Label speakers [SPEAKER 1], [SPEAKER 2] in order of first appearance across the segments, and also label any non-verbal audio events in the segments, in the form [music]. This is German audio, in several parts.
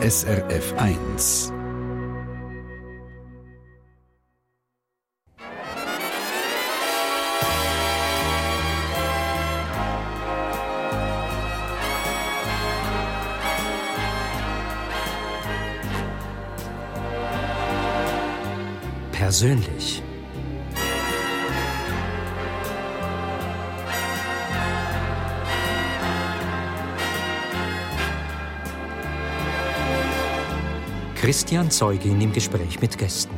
[SPEAKER 1] SRF 1.
[SPEAKER 2] Persönlich. Christian Zeugin im Gespräch mit Gästen.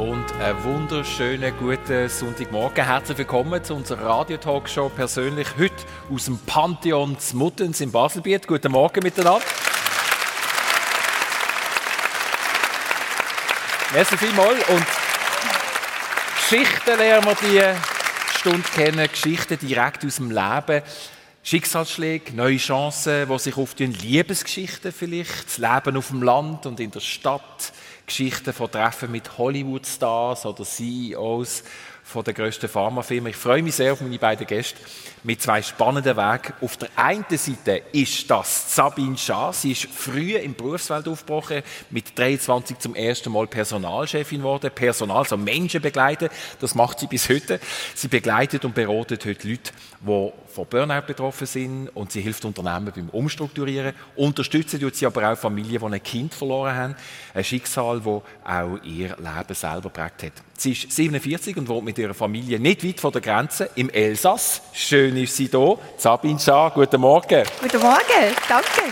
[SPEAKER 3] Und einen wunderschönen guten Sonntagmorgen. Herzlich willkommen zu unserer Radio-Talkshow persönlich heute aus dem Pantheon Muttens in Baselbiet. Guten Morgen miteinander. Merci vielmals. Und Geschichten lernen wir diese Stunde kennen. Geschichten direkt aus dem Leben. Schicksalsschläge, neue Chancen, die sich auf Liebesgeschichten vielleicht, das Leben auf dem Land und in der Stadt, Geschichten von Treffen mit Hollywood-Stars oder CEOs von der grössten Pharmafirma. Ich freue mich sehr auf meine beiden Gäste mit zwei spannenden Wegen. Auf der einen Seite ist das Sabine Schaar. Sie ist früh im Berufswelt aufgebrochen, mit 23 zum ersten Mal Personalchefin geworden. Personal, also Menschen begleiten, das macht sie bis heute. Sie begleitet und beratet heute Leute, die von Burnout betroffen sind und sie hilft Unternehmen beim Umstrukturieren. Unterstützen tut sie aber auch Familien, die ein Kind verloren haben. Ein Schicksal, das auch ihr Leben selber prägt hat. Sie ist 47 und wohnt mit ihrer Familie nicht weit von der Grenze im Elsass. Schön ist sie hier. Sabine Schaar, guten Morgen.
[SPEAKER 4] Guten Morgen, danke.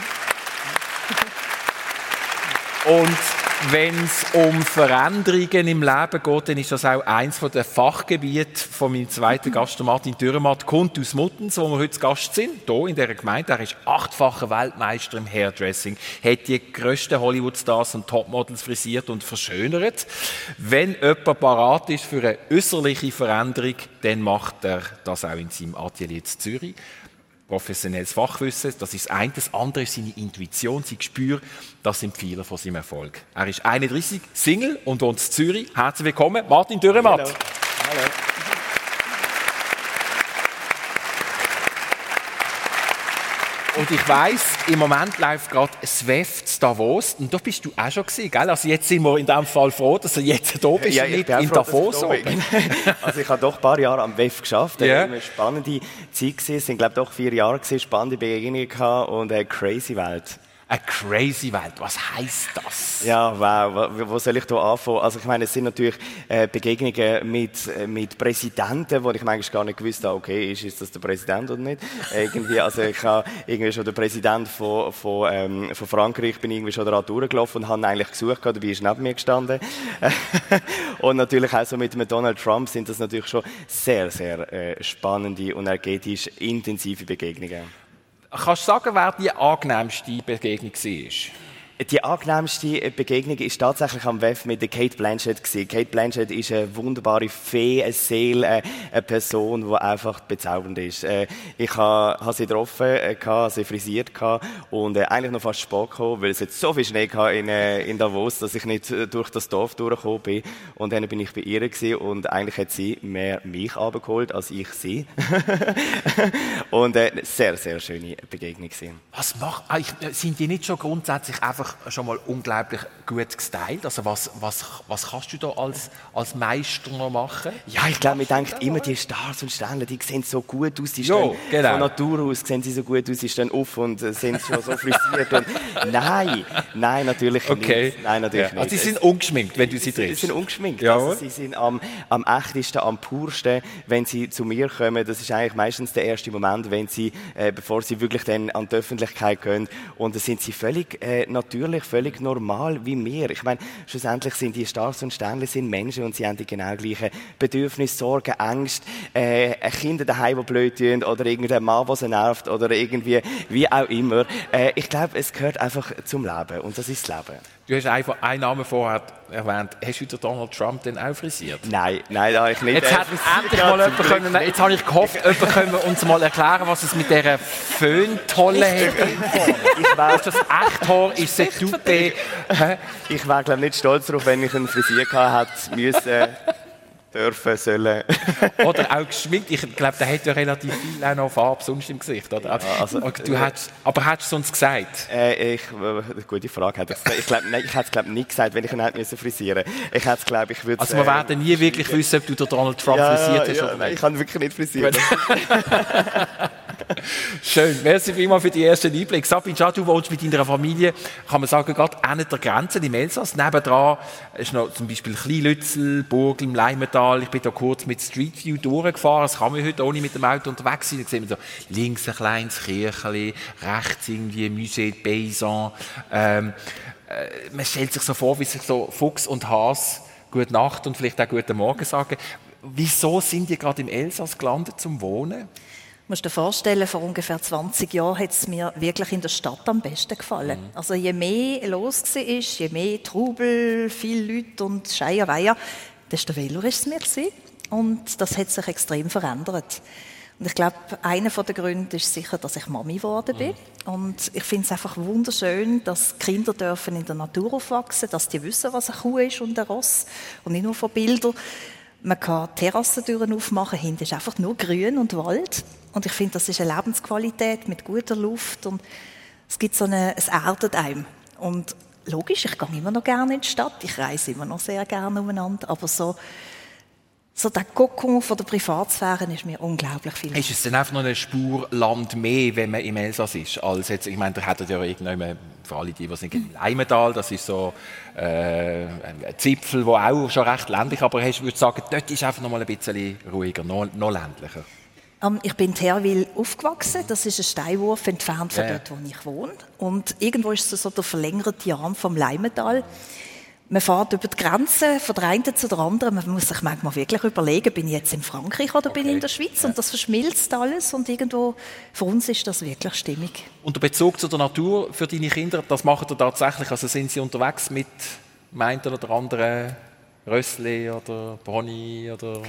[SPEAKER 3] Und wenn es um Veränderungen im Leben geht, dann ist das auch eins der Fachgebiete von meinem zweiten [laughs] Gast, Martin Dürrematt, kommt aus Muttens, wo wir heute Gast sind, hier in dieser Gemeinde. Er ist achtfacher Weltmeister im Hairdressing, hat die grössten Hollywood-Stars und Topmodels frisiert und verschönert. Wenn jemand parat ist für eine äußerliche Veränderung, dann macht er das auch in seinem Atelier in Zürich professionelles Fachwissen, das ist das eine. Das andere ist seine Intuition, sein Gespür. Das sind viele von seinem Erfolg. Er ist 31, Single und in Zürich. Herzlich willkommen, Martin Dürrematt. Hallo. Hallo. Und ich weiss, im Moment läuft gerade SWEF zu Davos. Und da bist du auch schon gewesen, gell? Also jetzt sind wir in dem Fall froh, dass du jetzt da bist
[SPEAKER 5] ja,
[SPEAKER 3] und nicht
[SPEAKER 5] in
[SPEAKER 3] froh, Davos.
[SPEAKER 5] Da also ich habe doch ein paar Jahre am WEF geschafft. Yeah. Eine spannende Zeit gewesen. Es sind, glaube ich, doch vier Jahre gewesen, spannende Begegnungen gehabt und eine crazy Welt.
[SPEAKER 3] Eine crazy Welt. Was heißt das?
[SPEAKER 5] Ja, wow. Wo soll ich da anfangen? Also ich meine, es sind natürlich äh, Begegnungen mit, äh, mit Präsidenten, wo ich manchmal gar nicht gewusst habe, okay, ist, ist das der Präsident oder nicht? irgendwie, also ich habe irgendwie schon den Präsident von, von, ähm, von Frankreich bin irgendwie schon da durchgelaufen und habe eigentlich gesucht, dabei ist neben mir gestanden. [laughs] und natürlich auch so mit Donald Trump sind das natürlich schon sehr, sehr äh, spannende und energetisch intensive Begegnungen.
[SPEAKER 3] Kannst du sagen, wer die angenehmste Begegnung war?
[SPEAKER 5] Die angenehmste Begegnung ist tatsächlich am WEF mit Kate Blanchett gewesen. Kate Blanchett ist eine wunderbare Fee, eine Seele, eine Person, die einfach bezaubernd ist. Äh, ich habe sie getroffen, äh, sie frisiert und äh, eigentlich noch fast Sport gekommen, weil es jetzt so viel Schnee in, in Davos, dass ich nicht durch das Dorf durchgekommen bin. Und dann bin ich bei ihr gewesen und eigentlich hat sie mehr mich abgeholt als ich sie. [laughs] und eine sehr, sehr schöne Begegnung gewesen.
[SPEAKER 3] Was macht, sind die nicht schon grundsätzlich einfach einfach schon mal unglaublich gut gestylt. Also was, was, was kannst du da als, als Meister noch machen?
[SPEAKER 5] Ja, ich glaube, man denkt immer, die Stars und Sterne, die sehen so gut aus. Die jo, genau. Von Natur aus sehen sie so gut aus, sie stehen auf und sind schon so frisiert. und [laughs] nein, nein, natürlich
[SPEAKER 3] okay.
[SPEAKER 5] nicht. Nein, natürlich
[SPEAKER 3] ja. Also sie sind ungeschminkt, wenn du sie triffst?
[SPEAKER 5] Sie sind ungeschminkt. Ja. Also sie sind am, am echtesten, am pursten, wenn sie zu mir kommen. Das ist eigentlich meistens der erste Moment, wenn sie, äh, bevor sie wirklich dann an die Öffentlichkeit gehen. Und da sind sie völlig äh, natürlich natürlich völlig normal wie wir. Ich meine, schlussendlich sind die Stars und Sterne sind Menschen und sie haben die genau gleichen Bedürfnisse, Sorgen, Ängste, äh, Kinder daheim, die blöd tun oder irgendein Mann, der sie nervt oder irgendwie, wie auch immer. Äh, ich glaube, es gehört einfach zum Leben und das ist das Leben.
[SPEAKER 3] Du hast einfach einen Namen vorher erwähnt. Hast du Donald Trump denn auch frisiert?
[SPEAKER 5] Nein, nein, da habe ich nicht.
[SPEAKER 3] Jetzt hat endlich mal jemand können, jetzt habe ich gehofft, jemand könnte uns mal erklären, was es mit dieser Föhntolle hat. ich weiß, das echt Haar ist c'est
[SPEAKER 5] toupé. Ich wäre, glaube nicht stolz darauf, wenn ich einen Frisier gehabt hätte müssen. Dürfen, sollen. [laughs]
[SPEAKER 3] oder auch geschminkt. Ich glaube, der hat ja relativ viel auch noch Farbe sonst im Gesicht. Oder? Ja, also, du hättest, aber hättest du sonst gesagt?
[SPEAKER 5] Äh, ich, äh, gute Frage. Ich, ich, glaub, nein, ich hätte es glaube nicht gesagt, wenn ich ihn hätte frisieren Ich hätte glaube ich würde
[SPEAKER 3] Also wir äh, werden nie wirklich wissen, ob du Donald Trump ja, frisiert hast.
[SPEAKER 5] Ja, oder nein, ich kann wirklich nicht frisieren. [laughs] [laughs] [laughs]
[SPEAKER 3] Schön. Merci vielmals für die ersten Einblicke. Sabine, du wohnst mit deiner Familie, kann man sagen, gerade an der Grenze im Elsass. Nebendran ist noch zum Beispiel Kleinlützel, Burgl, Leimental. Ich bin da kurz mit Street View durchgefahren. Das kann man heute ohne mit dem Auto unterwegs sein. Da sieht man so links ein kleines Kirchli, rechts irgendwie Musée de Paysan. Ähm, äh, man stellt sich so vor, wie sich so Fuchs und Has Gute Nacht und vielleicht auch Guten Morgen sagen. Wieso sind die gerade im Elsass gelandet zum Wohnen?
[SPEAKER 4] Du musst dir vorstellen, vor ungefähr 20 Jahren hat es mir wirklich in der Stadt am besten gefallen. Mhm. Also je mehr los war, je mehr Trubel, viele Leute und Scheierweier, desto wähler war es mir. Gewesen. Und das hat sich extrem verändert. Und ich glaube, einer der Gründe ist sicher, dass ich Mami geworden bin. Mhm. Und ich finde es einfach wunderschön, dass Kinder dürfen in der Natur aufwachsen, dass die wissen, was eine Kuh ist und ein Ross und nicht nur von Bildern. Man kann Terrassentüren aufmachen, hinten ist einfach nur Grün und Wald. Und ich finde, das ist eine Lebensqualität mit guter Luft und es gibt so eine, es erdet einem. Und logisch, ich gehe immer noch gerne in die Stadt, ich reise immer noch sehr gerne umeinander, aber so so der Kokon von der Privatsphäre ist mir unglaublich viel.
[SPEAKER 3] Ist es dann einfach noch eine Spur Land mehr, wenn man im Elsass ist, als jetzt, ich meine, da hättet ja irgendwann, für alle die, die sind im Leimental, das ist so äh, ein Zipfel, der auch schon recht ländlich, aber ich würde sagen, dort ist einfach noch mal ein bisschen ruhiger, noch, noch ländlicher.
[SPEAKER 4] Um, ähm, ich bin in Terwil aufgewachsen. Das ist ein Steinwurf entfernt von ja. dort, wo ich wohne. Und irgendwo ist es so der verlängerte Arm vom Leimental man fährt über die Grenze von der einen zu der anderen. Man muss sich manchmal wirklich überlegen, bin ich jetzt in Frankreich oder okay. bin ich in der Schweiz? Und das verschmilzt alles und irgendwo, für uns ist das wirklich stimmig.
[SPEAKER 3] Und der Bezug zu der Natur für deine Kinder, das machen ihr tatsächlich? Also sind sie unterwegs mit dem einen oder anderen Rössli oder Pony oder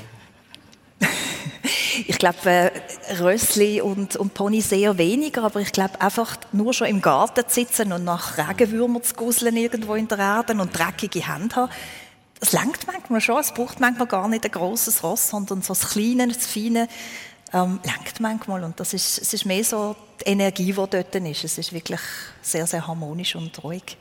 [SPEAKER 3] [laughs]
[SPEAKER 4] ich glaube, äh, Rössli und, und Pony sehr weniger, aber ich glaube einfach nur schon im Garten zu sitzen und nach Regenwürmern zu guseln irgendwo in der Erde und dreckige Hände haben, das langt manchmal schon. Es braucht manchmal gar nicht ein großes Ross, sondern so das Kleine, das Feine ähm, langt manchmal. Und das ist, es ist mehr so die Energie, die dort ist. Es ist wirklich sehr, sehr harmonisch und ruhig.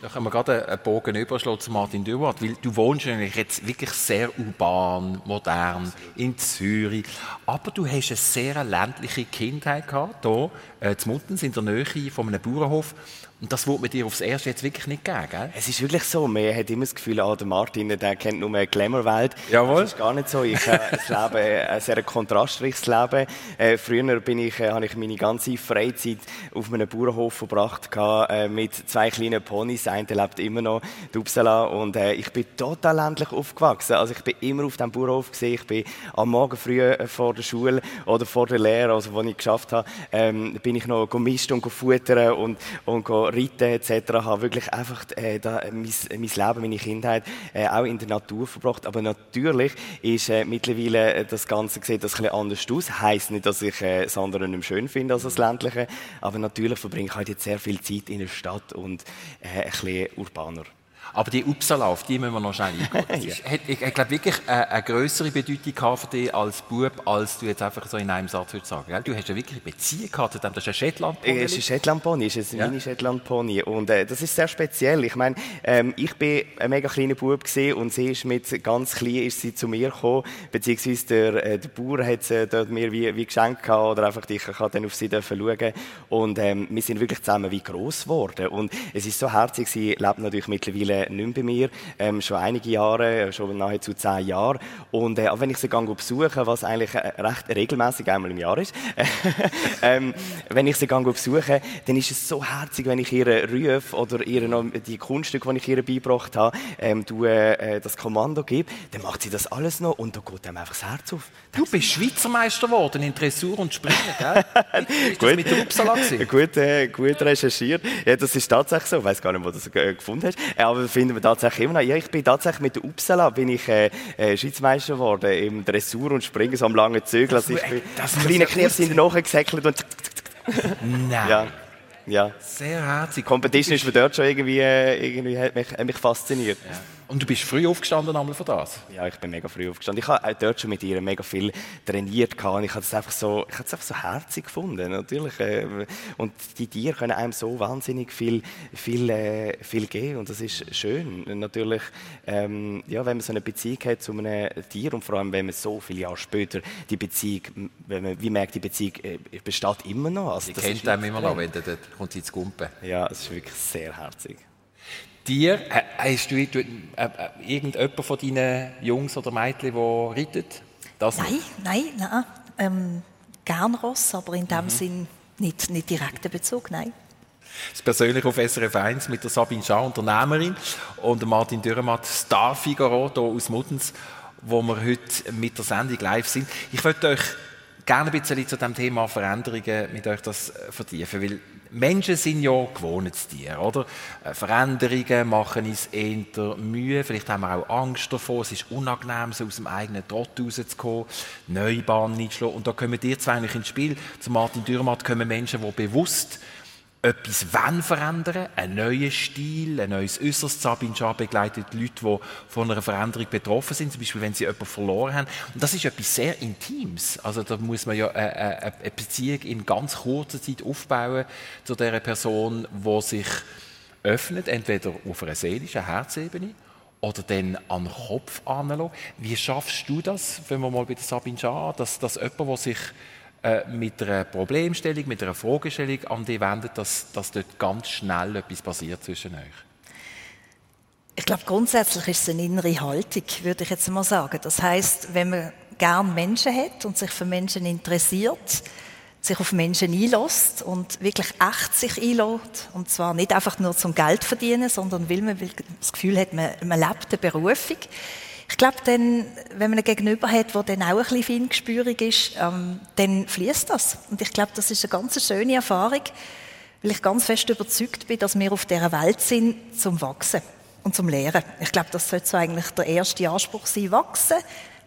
[SPEAKER 3] Da können wir gerade einen Bogen überschlagen zu Martin Duwart, weil du wohnst eigentlich jetzt wirklich sehr urban, modern in Zürich, aber du hast eine sehr ländliche Kindheit gehabt, hier äh, zu Muttens in der Nähe von einem Bauernhof und das wurde mir dir aufs Erste jetzt wirklich nicht geben, gell?
[SPEAKER 5] Es ist wirklich so. Man hat immer das Gefühl, ah, der Martin, der kennt nur eine Glamour-Welt.
[SPEAKER 3] Jawohl.
[SPEAKER 5] Das ist gar nicht so. Ich äh, lebe ein sehr kontrastreiches Leben. Äh, früher bin ich, äh, habe ich meine ganze Freizeit auf einem Bauernhof verbracht, äh, mit zwei kleinen Ponys. Der eine lebt immer noch, in Uppsala. Und äh, ich bin total ländlich aufgewachsen. Also ich bin immer auf diesem Bauernhof gesehen. Ich bin am Morgen früh äh, vor der Schule oder vor der Lehre, also wo ich geschafft habe, ähm, bin ich noch gemischt und futtern und, und Reiten etc. habe wirklich einfach äh, da, mein, mein Leben, meine Kindheit äh, auch in der Natur verbracht. Aber natürlich ist äh, mittlerweile äh, das Ganze sieht das ein bisschen anders aus. Heißt nicht, dass ich äh, das andere nicht schön finde als das ländliche, aber natürlich verbringe ich halt jetzt sehr viel Zeit in der Stadt und äh, ein bisschen urbaner.
[SPEAKER 3] Aber die Uppsala, auf die müssen wir noch schnell [laughs] eingehen. ja. hat, ich, ich glaube wirklich eine, eine größere Bedeutung für dich als Bub, als du jetzt einfach so in einem Satz würdest sagen. Du hast ja wirklich eine Beziehung gehabt zu dem, das ist ein Shetland-Pony.
[SPEAKER 5] Es ist ein Shetland-Pony, es ist ein ja. Mini-Shetland-Pony. Und äh, das ist sehr speziell. Ich meine, ähm, ich bin ein mega kleiner Bub und sie ist mit ganz klein ist sie zu mir gekommen, beziehungsweise der, äh, der Bauer hat sie dort mir wie, wie geschenkt gehabt, oder einfach ich kann dann auf sie schauen. Und ähm, wir sind wirklich zusammen wie groß geworden. Und es ist so herzig, sie lebt natürlich mittlerweile nicht mehr bei mir, ähm, schon einige Jahre, schon nahezu zehn Jahre. Und äh, auch wenn ich sie gehe besuche, was eigentlich äh, recht regelmäßig einmal im Jahr ist, [laughs] ähm, wenn ich sie gehe besuche, dann ist es so herzig, wenn ich ihr rufe oder ihr noch die Kunststücke, die ich ihr beigebracht habe, ähm, du, äh, das Kommando gebe, dann macht sie das alles noch und da geht einem einfach das Herz auf.
[SPEAKER 3] Du bist Schweizer Meister geworden in Dressur und Springen, gell? [laughs] ist das mit der Uppsala
[SPEAKER 5] gut, äh, gut recherchiert. Ja, das ist tatsächlich so. Ich weiß gar nicht, wo du das äh, gefunden hast. Aber finden wir tatsächlich immer noch. Ja, ich bin tatsächlich mit der Uppsala bin ich äh, äh, Schweizmeister geworden im Dressur und Springen so am langen Zügel. Also ich das kleine Knirps sind nachgesäckelt und
[SPEAKER 3] Nein.
[SPEAKER 5] Ja. Ja.
[SPEAKER 3] Sehr herzig.
[SPEAKER 5] Competition ist mir dort schon irgendwie, äh, irgendwie hat mich, hat mich fasziniert. Ja.
[SPEAKER 3] Und du bist früh aufgestanden einmal von das?
[SPEAKER 5] Ja, ich bin mega früh aufgestanden. Ich habe auch dort schon mit ihr mega viel trainiert und ich habe es einfach so, ich habe es einfach so herzig gefunden, natürlich. äh, Und die Tiere können einem so wahnsinnig viel, viel, äh, viel geben und das ist schön. Natürlich, ähm, ja, wenn man so eine Beziehung hat zu einem Tier und vor allem, wenn man so viele Jahre später die Beziehung, wenn man, wie merkt, die Beziehung äh, besteht immer noch. Also,
[SPEAKER 3] Die
[SPEAKER 5] das
[SPEAKER 3] kennt einem immer noch, wenn der, kommt ins Gumpen.
[SPEAKER 5] Ja, es ist wirklich sehr herzig.
[SPEAKER 3] Dir, äh, hast du, äh, äh, irgendjemand von deinen Jungs oder Mädchen, der reitet? Das
[SPEAKER 4] Nein, nein, nein. Ähm, gern Ross, aber in dem Sinn nicht, nicht direkten Bezug, nein.
[SPEAKER 3] Das persönlich auf SRF 1 mit der Sabine Schau, Unternehmerin, und Martin Dürrematt, Star Figaro hier aus Muttens, wo wir heute mit der Sendung live sind. Ich möchte euch gerne ein bisschen zu dem Thema Veränderungen mit euch das vertiefen, weil Menschen sind ja gewohntes Tier, oder? Äh, Veränderungen machen uns eher Mühe, vielleicht haben wir auch Angst davor, es ist unangenehm, so aus dem eigenen Trott rauszukommen, neue Bahnen einzuschlagen. Und da kommen die zwei eigentlich ins Spiel. Zu Martin Dürrematt kommen Menschen, die bewusst etwas wollen verändern, einen neuen Stil, ein neues Äußeres. Sabine Schar begleitet Leute, die von einer Veränderung betroffen sind, zum Beispiel wenn sie jemanden verloren haben. Und das ist etwas sehr Intimes. Also da muss man ja eine, eine, eine Beziehung in ganz kurzer Zeit aufbauen zu der Person, die sich öffnet, entweder auf einer seelischen Herzebene oder dann an den Kopf anlassen. Wie schaffst du das, wenn wir mal bei der Sabine Schar, dass, dass jemand, der sich äh, mit einer Problemstellung, mit einer Fragestellung an dich wendet, dass, dass dort ganz schnell etwas passiert zwischen euch?
[SPEAKER 4] Ich glaube, grundsätzlich ist es eine innere Haltung, würde ich jetzt mal sagen. Das heißt, wenn man gern Menschen hat und sich für Menschen interessiert, sich auf Menschen einlässt und wirklich echt sich einlässt, und zwar nicht einfach nur zum Geld verdienen, sondern weil man das Gefühl hat, man, man lebt eine Berufung. Ich glaube, dann, wenn man einen Gegenüber hat, der dann auch ein bisschen feingespielig ist, ähm, dann fließt das. Und ich glaube, das ist eine ganz schöne Erfahrung, weil ich ganz fest überzeugt bin, dass wir auf dieser Welt sind, zum Wachsen und zum Lehren. Ich glaube, das sollte so eigentlich der erste Anspruch sein. Wachsen,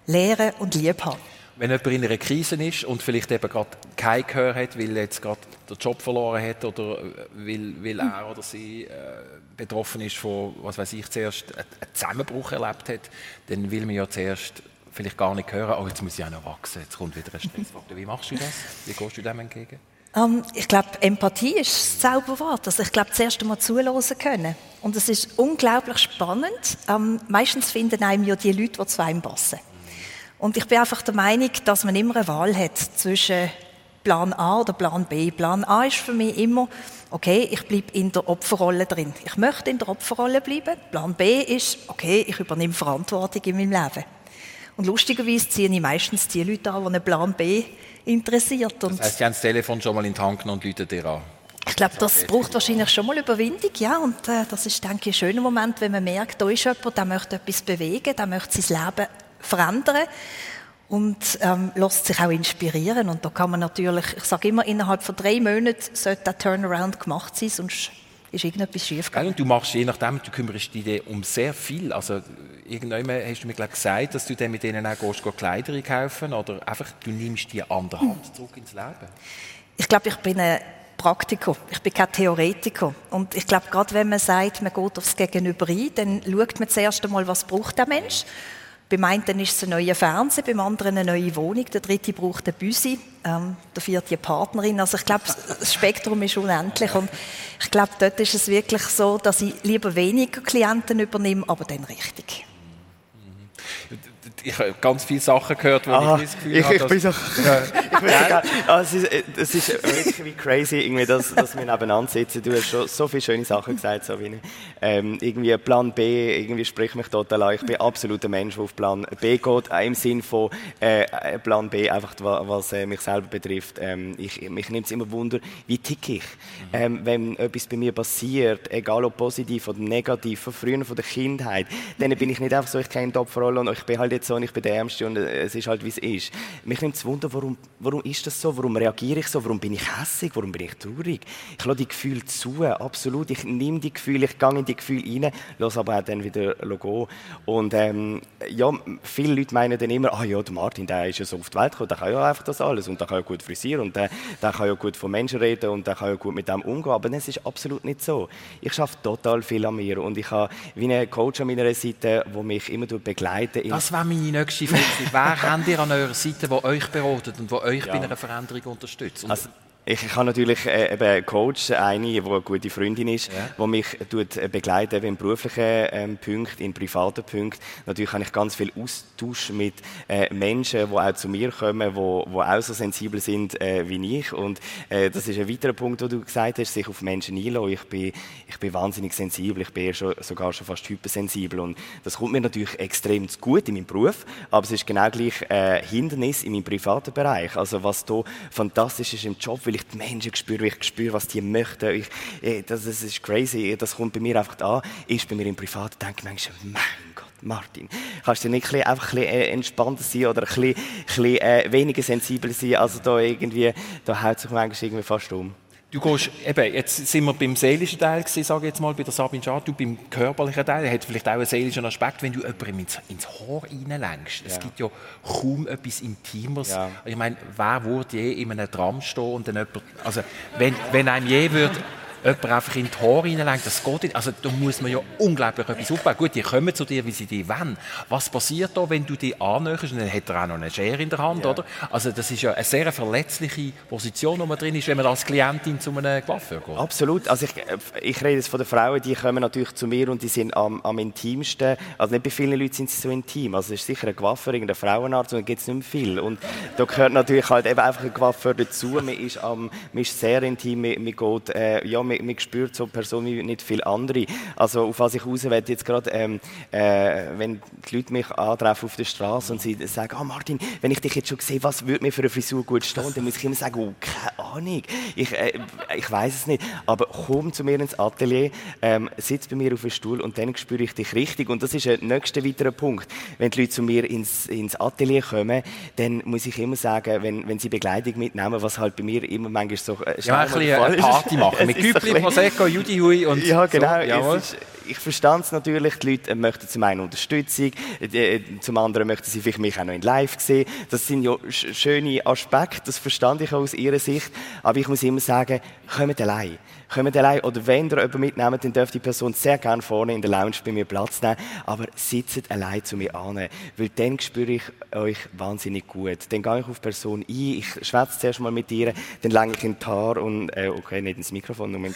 [SPEAKER 4] lehren und lieb haben.
[SPEAKER 3] Wenn jemand in einer Krise ist und vielleicht eben gerade kein Gehör hat, weil er jetzt gerade den Job verloren hat oder weil, weil er oder sie äh, betroffen ist von, was weiß ich, zuerst einen Zusammenbruch erlebt hat, dann will man ja zuerst vielleicht gar nicht hören, oh, jetzt muss ich auch noch wachsen, jetzt kommt wieder ein Stressfaktor. Wie machst du das? Wie gehst du dem entgegen?
[SPEAKER 4] Ähm, ich glaube, Empathie ist das Zauberwort. Also ich glaube, zuerst einmal zuhören können. Und es ist unglaublich spannend. Ähm, meistens finden einem ja die Leute, die zu einem passen. Und ich bin einfach der Meinung, dass man immer eine Wahl hat zwischen Plan A oder Plan B. Plan A ist für mich immer, okay, ich bleibe in der Opferrolle drin. Ich möchte in der Opferrolle bleiben. Plan B ist, okay, ich übernehme Verantwortung in meinem Leben. Und lustigerweise ziehe ich meistens die Leute an, die einen Plan B interessiert. Und
[SPEAKER 3] Das heisst, sie haben das Telefon schon mal in die Hand genommen und rufen dir an.
[SPEAKER 4] ich glaube, das braucht wahrscheinlich schon mal Überwindung, ja. Und äh, das ist, denke ich, ein schöner Moment, wenn man merkt, da ist jemand, der möchte etwas bewegen, der möchte sein Leben verändern und ähm, lässt sich auch inspirieren. Und da kann man natürlich, ich sage immer, innerhalb von drei Monaten sollte der Turnaround gemacht sein, sonst ist irgendetwas schief
[SPEAKER 3] Gell? Und du machst je nachdem, du kümmerst dich um sehr viel. Also irgendwann hast du mir glaub, gesagt, dass du dann mit denen auch gehst, gehst Kleider einkaufen oder einfach, du nimmst die an der Hand zurück ins Leben.
[SPEAKER 4] Ich glaube, ich bin ein Praktiker, ich bin kein Theoretiker. Und ich glaube, gerade wenn man sagt, man geht aufs Gegenüber ein, dann schaut man zuerst einmal, was braucht der Mensch. Beim einen ist es ein neuer Fernseher, beim anderen eine neue Wohnung, der dritte braucht eine Büsi, ähm, der vierte eine Partnerin. Also ich glaube, das Spektrum ist unendlich und ich glaube, dort ist es wirklich so, dass ich lieber weniger Klienten übernehme, aber dann richtig.
[SPEAKER 3] Ich habe ganz viele Sachen gehört, wo
[SPEAKER 5] Ah,
[SPEAKER 3] ich das Gefühl
[SPEAKER 5] ich,
[SPEAKER 3] habe, [laughs]
[SPEAKER 5] ich bin so, ich bin so geil. Ah, es, ist, es ist wirklich wie crazy, irgendwie, dass, dass wir nebeneinander sitzen. Du hast schon so viele schöne Sachen gesagt, Sabine. Ähm, irgendwie Plan B, irgendwie spricht mich total an. Ich bin absolut ein Mensch, der auf Plan B geht, auch im Sinn von äh, Plan B, einfach wa- was äh, mich selber betrifft. Ähm, ich, mich nimmt es immer Wunder, wie tick ich? Ähm, wenn etwas bei mir passiert, egal ob positiv oder negativ, von früher, von der Kindheit, dann bin ich nicht einfach so, ich kenne die Opferrolle und ich bin halt jetzt so und ich bin der Ärmste und äh, es ist halt, wie es ist. Mich nimmt es Wunder, warum, warum ist das so? Warum reagiere ich so? Warum bin ich hässig? Warum bin ich traurig? Ich lasse die Gefühle zu, absolut. Ich nehme die Gefühle, ich gehe in die Gefühle rein, lasse aber auch dann wieder gehen. Und ähm, ja, viele Leute meinen dann immer, ah ja, der Martin, der ist ja so auf die Welt gekommen, der kann ja einfach das alles und der kann ja gut frisieren und der, der kann ja gut von Menschen reden und der kann ja gut mit dem umgehen. Aber das ist absolut nicht so. Ich schaffe total viel an mir und ich habe wie einen Coach an meiner Seite, der mich immer begleitet.
[SPEAKER 3] Das wäre meine nächste Frage. Wer [laughs] habt ihr an eurer Seite, der euch beratet und der euch ja. bei einer Veränderung unterstützt?
[SPEAKER 5] Also, ich, ich habe natürlich äh, eben einen Coach, eine, die eine gute Freundin ist, ja. die mich tut, äh, begleitet in beruflichen ähm, Punkten, in privaten Punkten. Natürlich habe ich ganz viel Austausch mit äh, Menschen, die auch zu mir kommen, die, die auch so sensibel sind äh, wie ich. Und äh, das ist ein weiterer Punkt, wo du gesagt hast, sich auf Menschen einlassen. Ich bin, ich bin wahnsinnig sensibel, ich bin schon, sogar schon fast hypersensibel. Und das kommt mir natürlich extrem gut in meinem Beruf, aber es ist genau gleich ein äh, Hindernis in meinem privaten Bereich. Also was da fantastisch ist im Job, weil ich die Menschen spüre, weil ich spüre, was die möchten. Ich, eh, das, das, ist crazy, das kommt bei mir einfach an. Ist bei mir im Privat, denke ich manchmal, mein Gott, Martin, kannst du nicht ein einfach ein äh, entspannter sein oder ein bisschen, ein bisschen äh, weniger sensibel sein? Also da irgendwie, da hält sich manchmal irgendwie fast um.
[SPEAKER 3] Du gehst, eben, jetzt sind wir beim seelischen Teil gewesen, sage ich jetzt mal, bei der Sabine Schad, du beim körperlichen Teil, hat vielleicht auch einen seelischen Aspekt, wenn du jemandem ins, ins Haar reinlenkst. Ja. Es gibt ja kaum etwas Intimeres. Ja. Ich meine, wer würde je in einem Tram stehen und dann jemand, also, wenn, wenn einem je würde jemand einfach in die Haare reinlenkt, das geht nicht. Also da muss man ja unglaublich etwas aufbauen. Gut, die kommen zu dir, wie sie dich wollen. Was passiert da, wenn du die annäherst und dann hat er auch noch eine Schere in der Hand, ja. oder? Also das ist ja eine sehr verletzliche Position, wo man drin ist, wenn man als Klientin zu einem Coiffeur geht.
[SPEAKER 5] Absolut. Also ich, ich rede jetzt von den Frauen, die kommen natürlich zu mir und die sind am, am intimsten. Also nicht bei vielen Leuten sind sie so intim. Also es ist sicher ein Coiffeur, irgendein Frauenarzt und dann gibt es nicht mehr viel. Und da gehört natürlich halt eben einfach ein Coiffeur dazu. Man ist, am, man ist sehr intim, man, man geht, äh, ja, man, man, man spürt so Person wie nicht viele andere. Also auf was ich raus will, jetzt gerade, ähm, äh, wenn die Leute mich antreffen auf der Straße und sie sagen, ah oh Martin, wenn ich dich jetzt schon sehe, was würde mir für eine Frisur gut stehen? Dann muss ich immer sagen, oh, keine Ahnung, ich, äh, ich weiß es nicht. Aber komm zu mir ins Atelier, ähm, sitz bei mir auf dem Stuhl und dann spüre ich dich richtig. Und das ist der nächste weitere Punkt. Wenn die Leute zu mir ins, ins Atelier kommen, dann muss ich immer sagen, wenn, wenn sie Begleitung mitnehmen, was halt bei mir immer manchmal so
[SPEAKER 3] äh, ja, ein bisschen eine Party machen. [laughs] Mit Güppli, Prosecco, Judy Hui und
[SPEAKER 5] Ja, genau. So, ist, ich verstehe es natürlich. Die Leute möchten zum einen Unterstützung, äh, zum anderen möchten sie vielleicht mich auch noch in Live sehen. Das sind ja schöne Aspekte, das verstand ich auch aus ihrer Sicht. Aber ich muss immer sagen, kommt allein kommt allein. Oder wenn ihr jemanden mitnehmt, dann dürft die Person sehr gerne vorne in der Lounge bei mir Platz nehmen. Aber sitzt allein zu mir an. Weil dann spüre ich euch wahnsinnig gut. Dann gehe ich auf die Person ein, ich schwätze zuerst mal mit ihr, dann länge ich in die Haar und, äh, okay, nicht ins Mikrofon, nur mit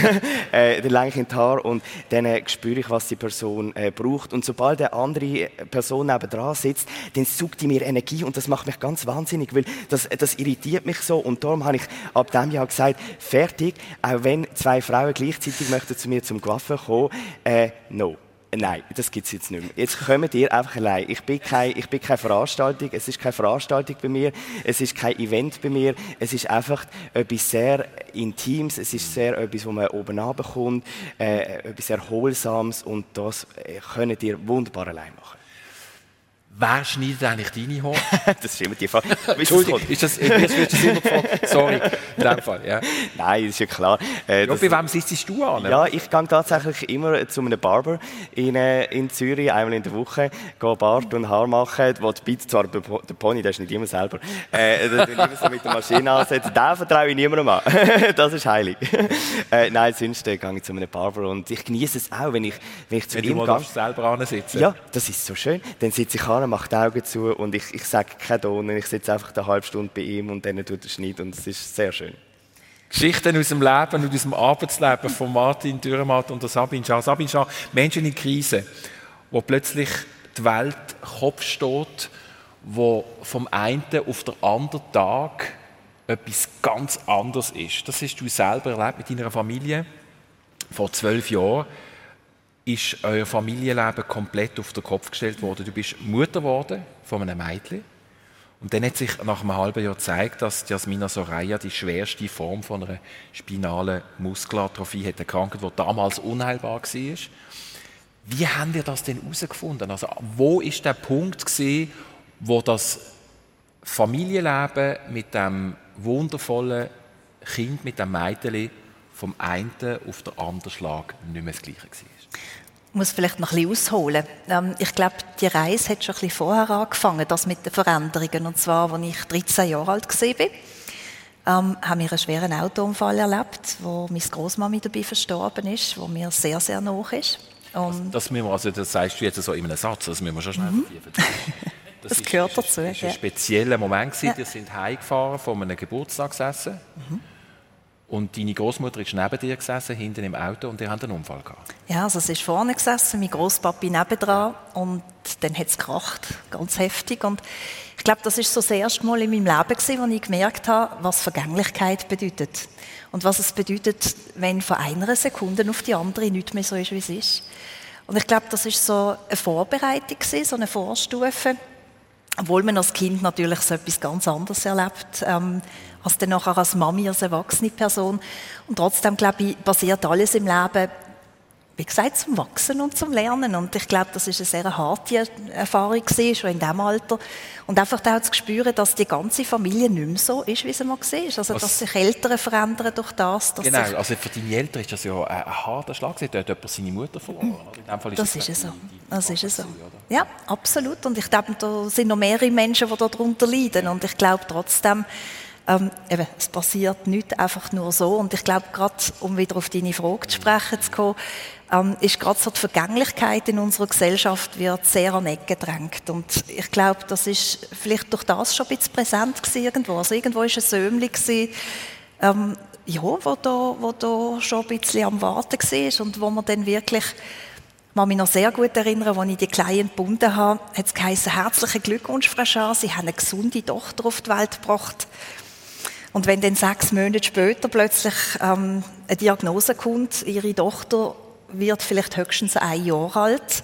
[SPEAKER 5] [laughs] äh, Dann länge ich in die Haar und dann äh, spüre ich, was die Person äh, braucht. Und sobald eine andere Person nebendran sitzt, dann sucht die mir Energie und das macht mich ganz wahnsinnig, weil das, das irritiert mich so. Und darum habe ich ab dem Jahr gesagt, fertig, auch wenn zwei Frauen gleichzeitig möchten zu mir zum Coiffeur kommen, äh, no. Nein, das gibt es jetzt nicht mehr. Jetzt kommt ihr einfach allein. Ich bin, kein, ich bin keine Veranstaltung, es ist keine Veranstaltung bei mir, es ist kein Event bei mir, es ist einfach etwas sehr Intimes, es ist sehr etwas, wo man oben runterkommt, äh, etwas Erholsames und das äh, könnt ihr wunderbar allein machen.
[SPEAKER 3] Wer schneidet eigentlich deine Haare? [laughs] [laughs]
[SPEAKER 5] das ist immer die Frage.
[SPEAKER 3] Entschuldigung, ist das, jetzt wird das immer gefragt. Sorry, [laughs] in dem Fall. Ja.
[SPEAKER 5] Nein, das ist ja klar.
[SPEAKER 3] Äh, ja, bei wem sitzt du an?
[SPEAKER 5] Ja, ich gehe tatsächlich immer zu einem Barber in, äh, in Zürich, einmal in der Woche, gehe Bart und Haar machen, wo die Beiz zwar der Pony, der ist nicht immer selber, äh, den immer so mit der Maschine ansetzen. Den vertraue ich niemandem an. das ist heilig. äh, nein, sonst äh, gehe ich zu einem Barber und ich genieße es auch, wenn ich, wenn ich zu wenn ihm
[SPEAKER 3] gehe. Wenn du selber ansitzen
[SPEAKER 5] Ja, das ist so schön. Dann sitze ich an an, macht die Augen zu und ich, ich sage keine Ton. Ich sitze einfach eine halbe Stunde bei ihm und dann tut er Schneid und es ist sehr schön.
[SPEAKER 3] Geschichten aus dem Leben und aus dem Arbeitsleben von Martin Dürrematt und Sabine Schah. Sabine Schah, Menschen in Krise, wo plötzlich die Welt Kopf steht, wo vom einen auf den anderen Tag etwas ganz anderes ist. Das hast du selber erlebt mit deiner Familie vor zwölf Jahren ist euer Familienleben komplett auf den Kopf gestellt worden. Du bist Mutter geworden von einem Mädchen. Und dann hat sich nach einem halben Jahr gezeigt, dass Jasmina Soraya die schwerste Form von einer spinalen Muskelatrophie hat erkrankt, die damals unheilbar war. Wie haben ihr das denn herausgefunden? Also, wo ist der Punkt gewesen, wo das Familienleben mit dem wundervollen Kind, mit dem Mädchen vom einen auf den anderen Schlag nicht mehr das Gleiche war?
[SPEAKER 4] Ich muss vielleicht noch ein bisschen ausholen. Ähm, ich glaube, die Reise hat schon ein bisschen vorher angefangen, das mit den Veränderungen. Und zwar, als ich 13 Jahre alt war, ähm, haben wir einen schweren Autounfall erlebt, wo meine Großmami dabei verstorben ist, wo mir sehr, sehr nah ist.
[SPEAKER 3] Und das, das, wir, also das sagst du jetzt so in einem Satz, das müssen wir schon schnell mhm.
[SPEAKER 4] Das, [laughs] das gehört dazu.
[SPEAKER 3] Das war ein spezieller Moment. Ja. Wir sind heimgefahren von einem Geburtstagsessen. Mhm. Und deine Großmutter ist neben dir gesessen, hinten im Auto, und ihr habt einen Unfall gehabt.
[SPEAKER 4] Ja, also sie ist vorne gesessen, mein Großpapi nebendran, und dann hat es gekracht, ganz heftig. Und ich glaube, das ist so das erste Mal in meinem Leben gewesen, wo ich gemerkt habe, was Vergänglichkeit bedeutet. Und was es bedeutet, wenn von einer Sekunde auf die andere nichts mehr so ist, wie es ist. Und ich glaube, das ist so eine Vorbereitung gewesen, so eine Vorstufe obwohl man als Kind natürlich so etwas ganz anderes erlebt, ähm, als dann nachher als Mami, als erwachsene Person. Und trotzdem, glaube ich, basiert alles im Leben wie gesagt, zum Wachsen und zum Lernen. Und ich glaube, das ist eine sehr harte Erfahrung gewesen, schon in diesem Alter. Und einfach auch zu spüren, dass die ganze Familie nicht mehr so ist, wie sie mal war. Also, dass sich Eltern verändern durch das.
[SPEAKER 3] genau, also für deine Eltern ist das ja ein, ein harter Schlag. Sie hat jemand seine Mutter verloren.
[SPEAKER 4] In dem Fall ist das, das ist es so. das ist es so. Ja, absolut. Und ich glaube, da sind noch mehrere Menschen, die darunter leiden. Und ich glaube trotzdem, ähm, eben, es passiert nicht einfach nur so. Und ich glaube, gerade um wieder auf deine Frage zu sprechen zu kommen, ähm, ist gerade so die Vergänglichkeit in unserer Gesellschaft wird sehr an Ecken gedrängt. Und ich glaube, das ist vielleicht durch das schon ein bisschen präsent gewesen irgendwo. Also irgendwo war ein Sömli, ähm, ja, wo da, wo da schon ein bisschen am Warten war und wo man dann wirklich ich kann mich noch sehr gut erinnern, als ich die Kleinen gebunden habe, hat es geheißen, herzlichen Glückwunsch, Frau Schaar, Sie haben eine gesunde Tochter auf die Welt gebracht. Und wenn dann sechs Monate später plötzlich ähm, eine Diagnose kommt, Ihre Tochter wird vielleicht höchstens ein Jahr alt,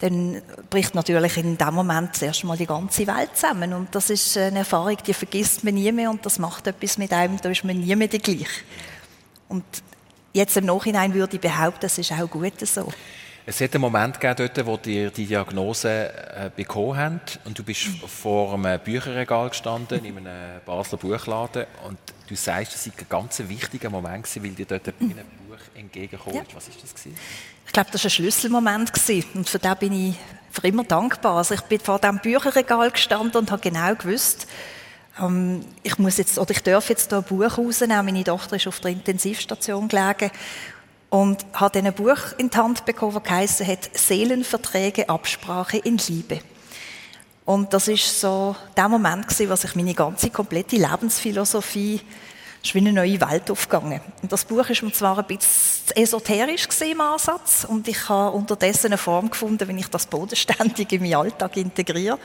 [SPEAKER 4] dann bricht natürlich in dem Moment zuerst mal die ganze Welt zusammen. Und das ist eine Erfahrung, die vergisst man nie mehr und das macht etwas mit einem, da ist man nie mehr gleich. Und jetzt im Nachhinein würde ich behaupten, es ist auch gut so.
[SPEAKER 3] Es hat einen Moment gegeben, dort, wo dir die Diagnose äh, bekommen haben und du bist vor einem Bücherregal gestanden, in einem Basler Buchladen und du sagst, das sei ein ganz wichtiger Moment gewesen, weil dir dort ein Buch entgegengekommen ist. Ja. Was ist das gewesen?
[SPEAKER 4] Ich glaube, das war ein Schlüsselmoment gewesen. und für den bin ich für immer dankbar. Also ich bin vor diesem Bücherregal gestanden und habe genau gewusst, ähm, ich muss jetzt, oder ich darf jetzt da ein Buch rausnehmen. Meine Tochter ist auf der Intensivstation gelegen und dann ein Buch in die Hand bekommen, das hat Seelenverträge, Absprache in Liebe. Und das ist so der Moment gewesen, was ich meine ganze komplette Lebensphilosophie ist wie eine neue Welt aufgegangen. Und das Buch ist mir zwar ein bisschen esoterisch im Ansatz und ich habe unterdessen eine Form gefunden, wie ich das bodenständig in meinen Alltag integriere.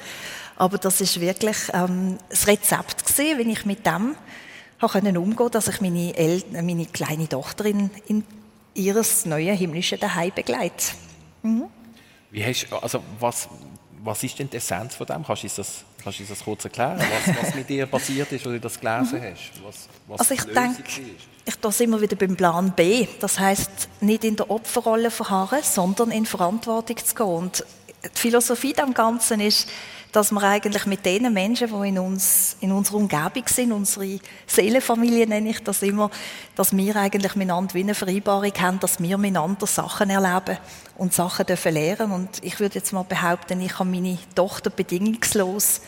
[SPEAKER 4] Aber das ist wirklich ähm, das Rezept gewesen, wie ich mit dem habe umgehen dass ich meine, El meine kleine Tochter in, in ihres neuen himmlischen Daheim begleite.
[SPEAKER 3] Mhm. Wie hast, also was, was ist denn die Essenz von dem? Kannst du uns das, kannst du das kurz erklären, was, was mit dir passiert ist, als du das gelesen mhm. hast? Was,
[SPEAKER 4] was also ich denke, ich da sind wir wieder beim Plan B. Das heißt, nicht in der Opferrolle verharren, sondern in Verantwortung zu gehen. Und die Philosophie am Ganzen ist, dass wir eigentlich mit den Menschen, die in, uns, in unserer Umgebung sind, unsere Seelenfamilie nenne ich das immer, dass wir eigentlich miteinander wie eine Vereinbarung haben, dass wir miteinander Sachen erleben und Sachen dürfen lernen. Und ich würde jetzt mal behaupten, ich habe meine Tochter bedingungslos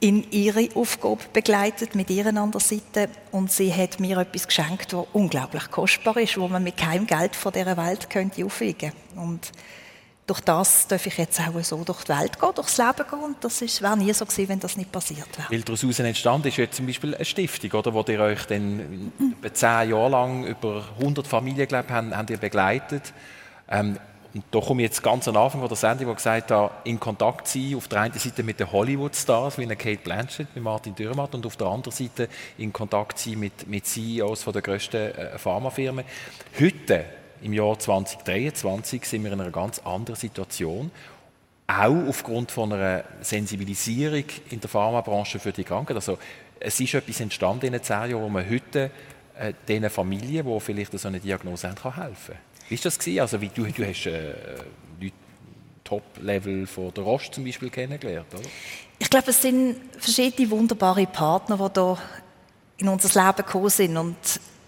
[SPEAKER 4] in ihre Aufgabe begleitet, mit ihrer an der Seite. Und sie hat mir etwas geschenkt, das unglaublich kostbar ist, wo man mit keinem Geld von dieser Welt könnte aufwiegen könnte durch das darf ich jetzt auch so durch die Welt gehen, durchs Leben gehen. Und das wäre nie so gewesen, wenn das nicht passiert wäre.
[SPEAKER 3] Weil daraus entstanden ist jetzt zum Beispiel eine Stiftung, oder, wo ihr euch dann über zehn Jahre lang über 100 Familien glaub, haben, haben ihr begleitet. Ähm, und da komme ich jetzt ganz am Anfang der Sendung, wo gesagt habe, in Kontakt sein, auf der einen Seite mit den Hollywood-Stars, wie Kate Blanchett, mit Martin Dürrematt, und auf der anderen Seite in Kontakt sein mit, mit CEOs von der grössten äh, Pharmafirmen. Heute im Jahr 2023 sind wir in einer ganz anderen Situation. Auch aufgrund von einer Sensibilisierung in der Pharmabranche für die Kranken. Also, es ist etwas entstanden in den zehn Jahren, wo man heute äh, den Familien, die vielleicht so eine Diagnose haben, kann helfen kann. Wie war das? Gewesen? Also, wie, du, du hast äh, Leute Top-Level von der Rost zum Beispiel kennengelernt, oder?
[SPEAKER 4] Ich glaube, es sind verschiedene wunderbare Partner, die da in unser Leben gekommen sind. Und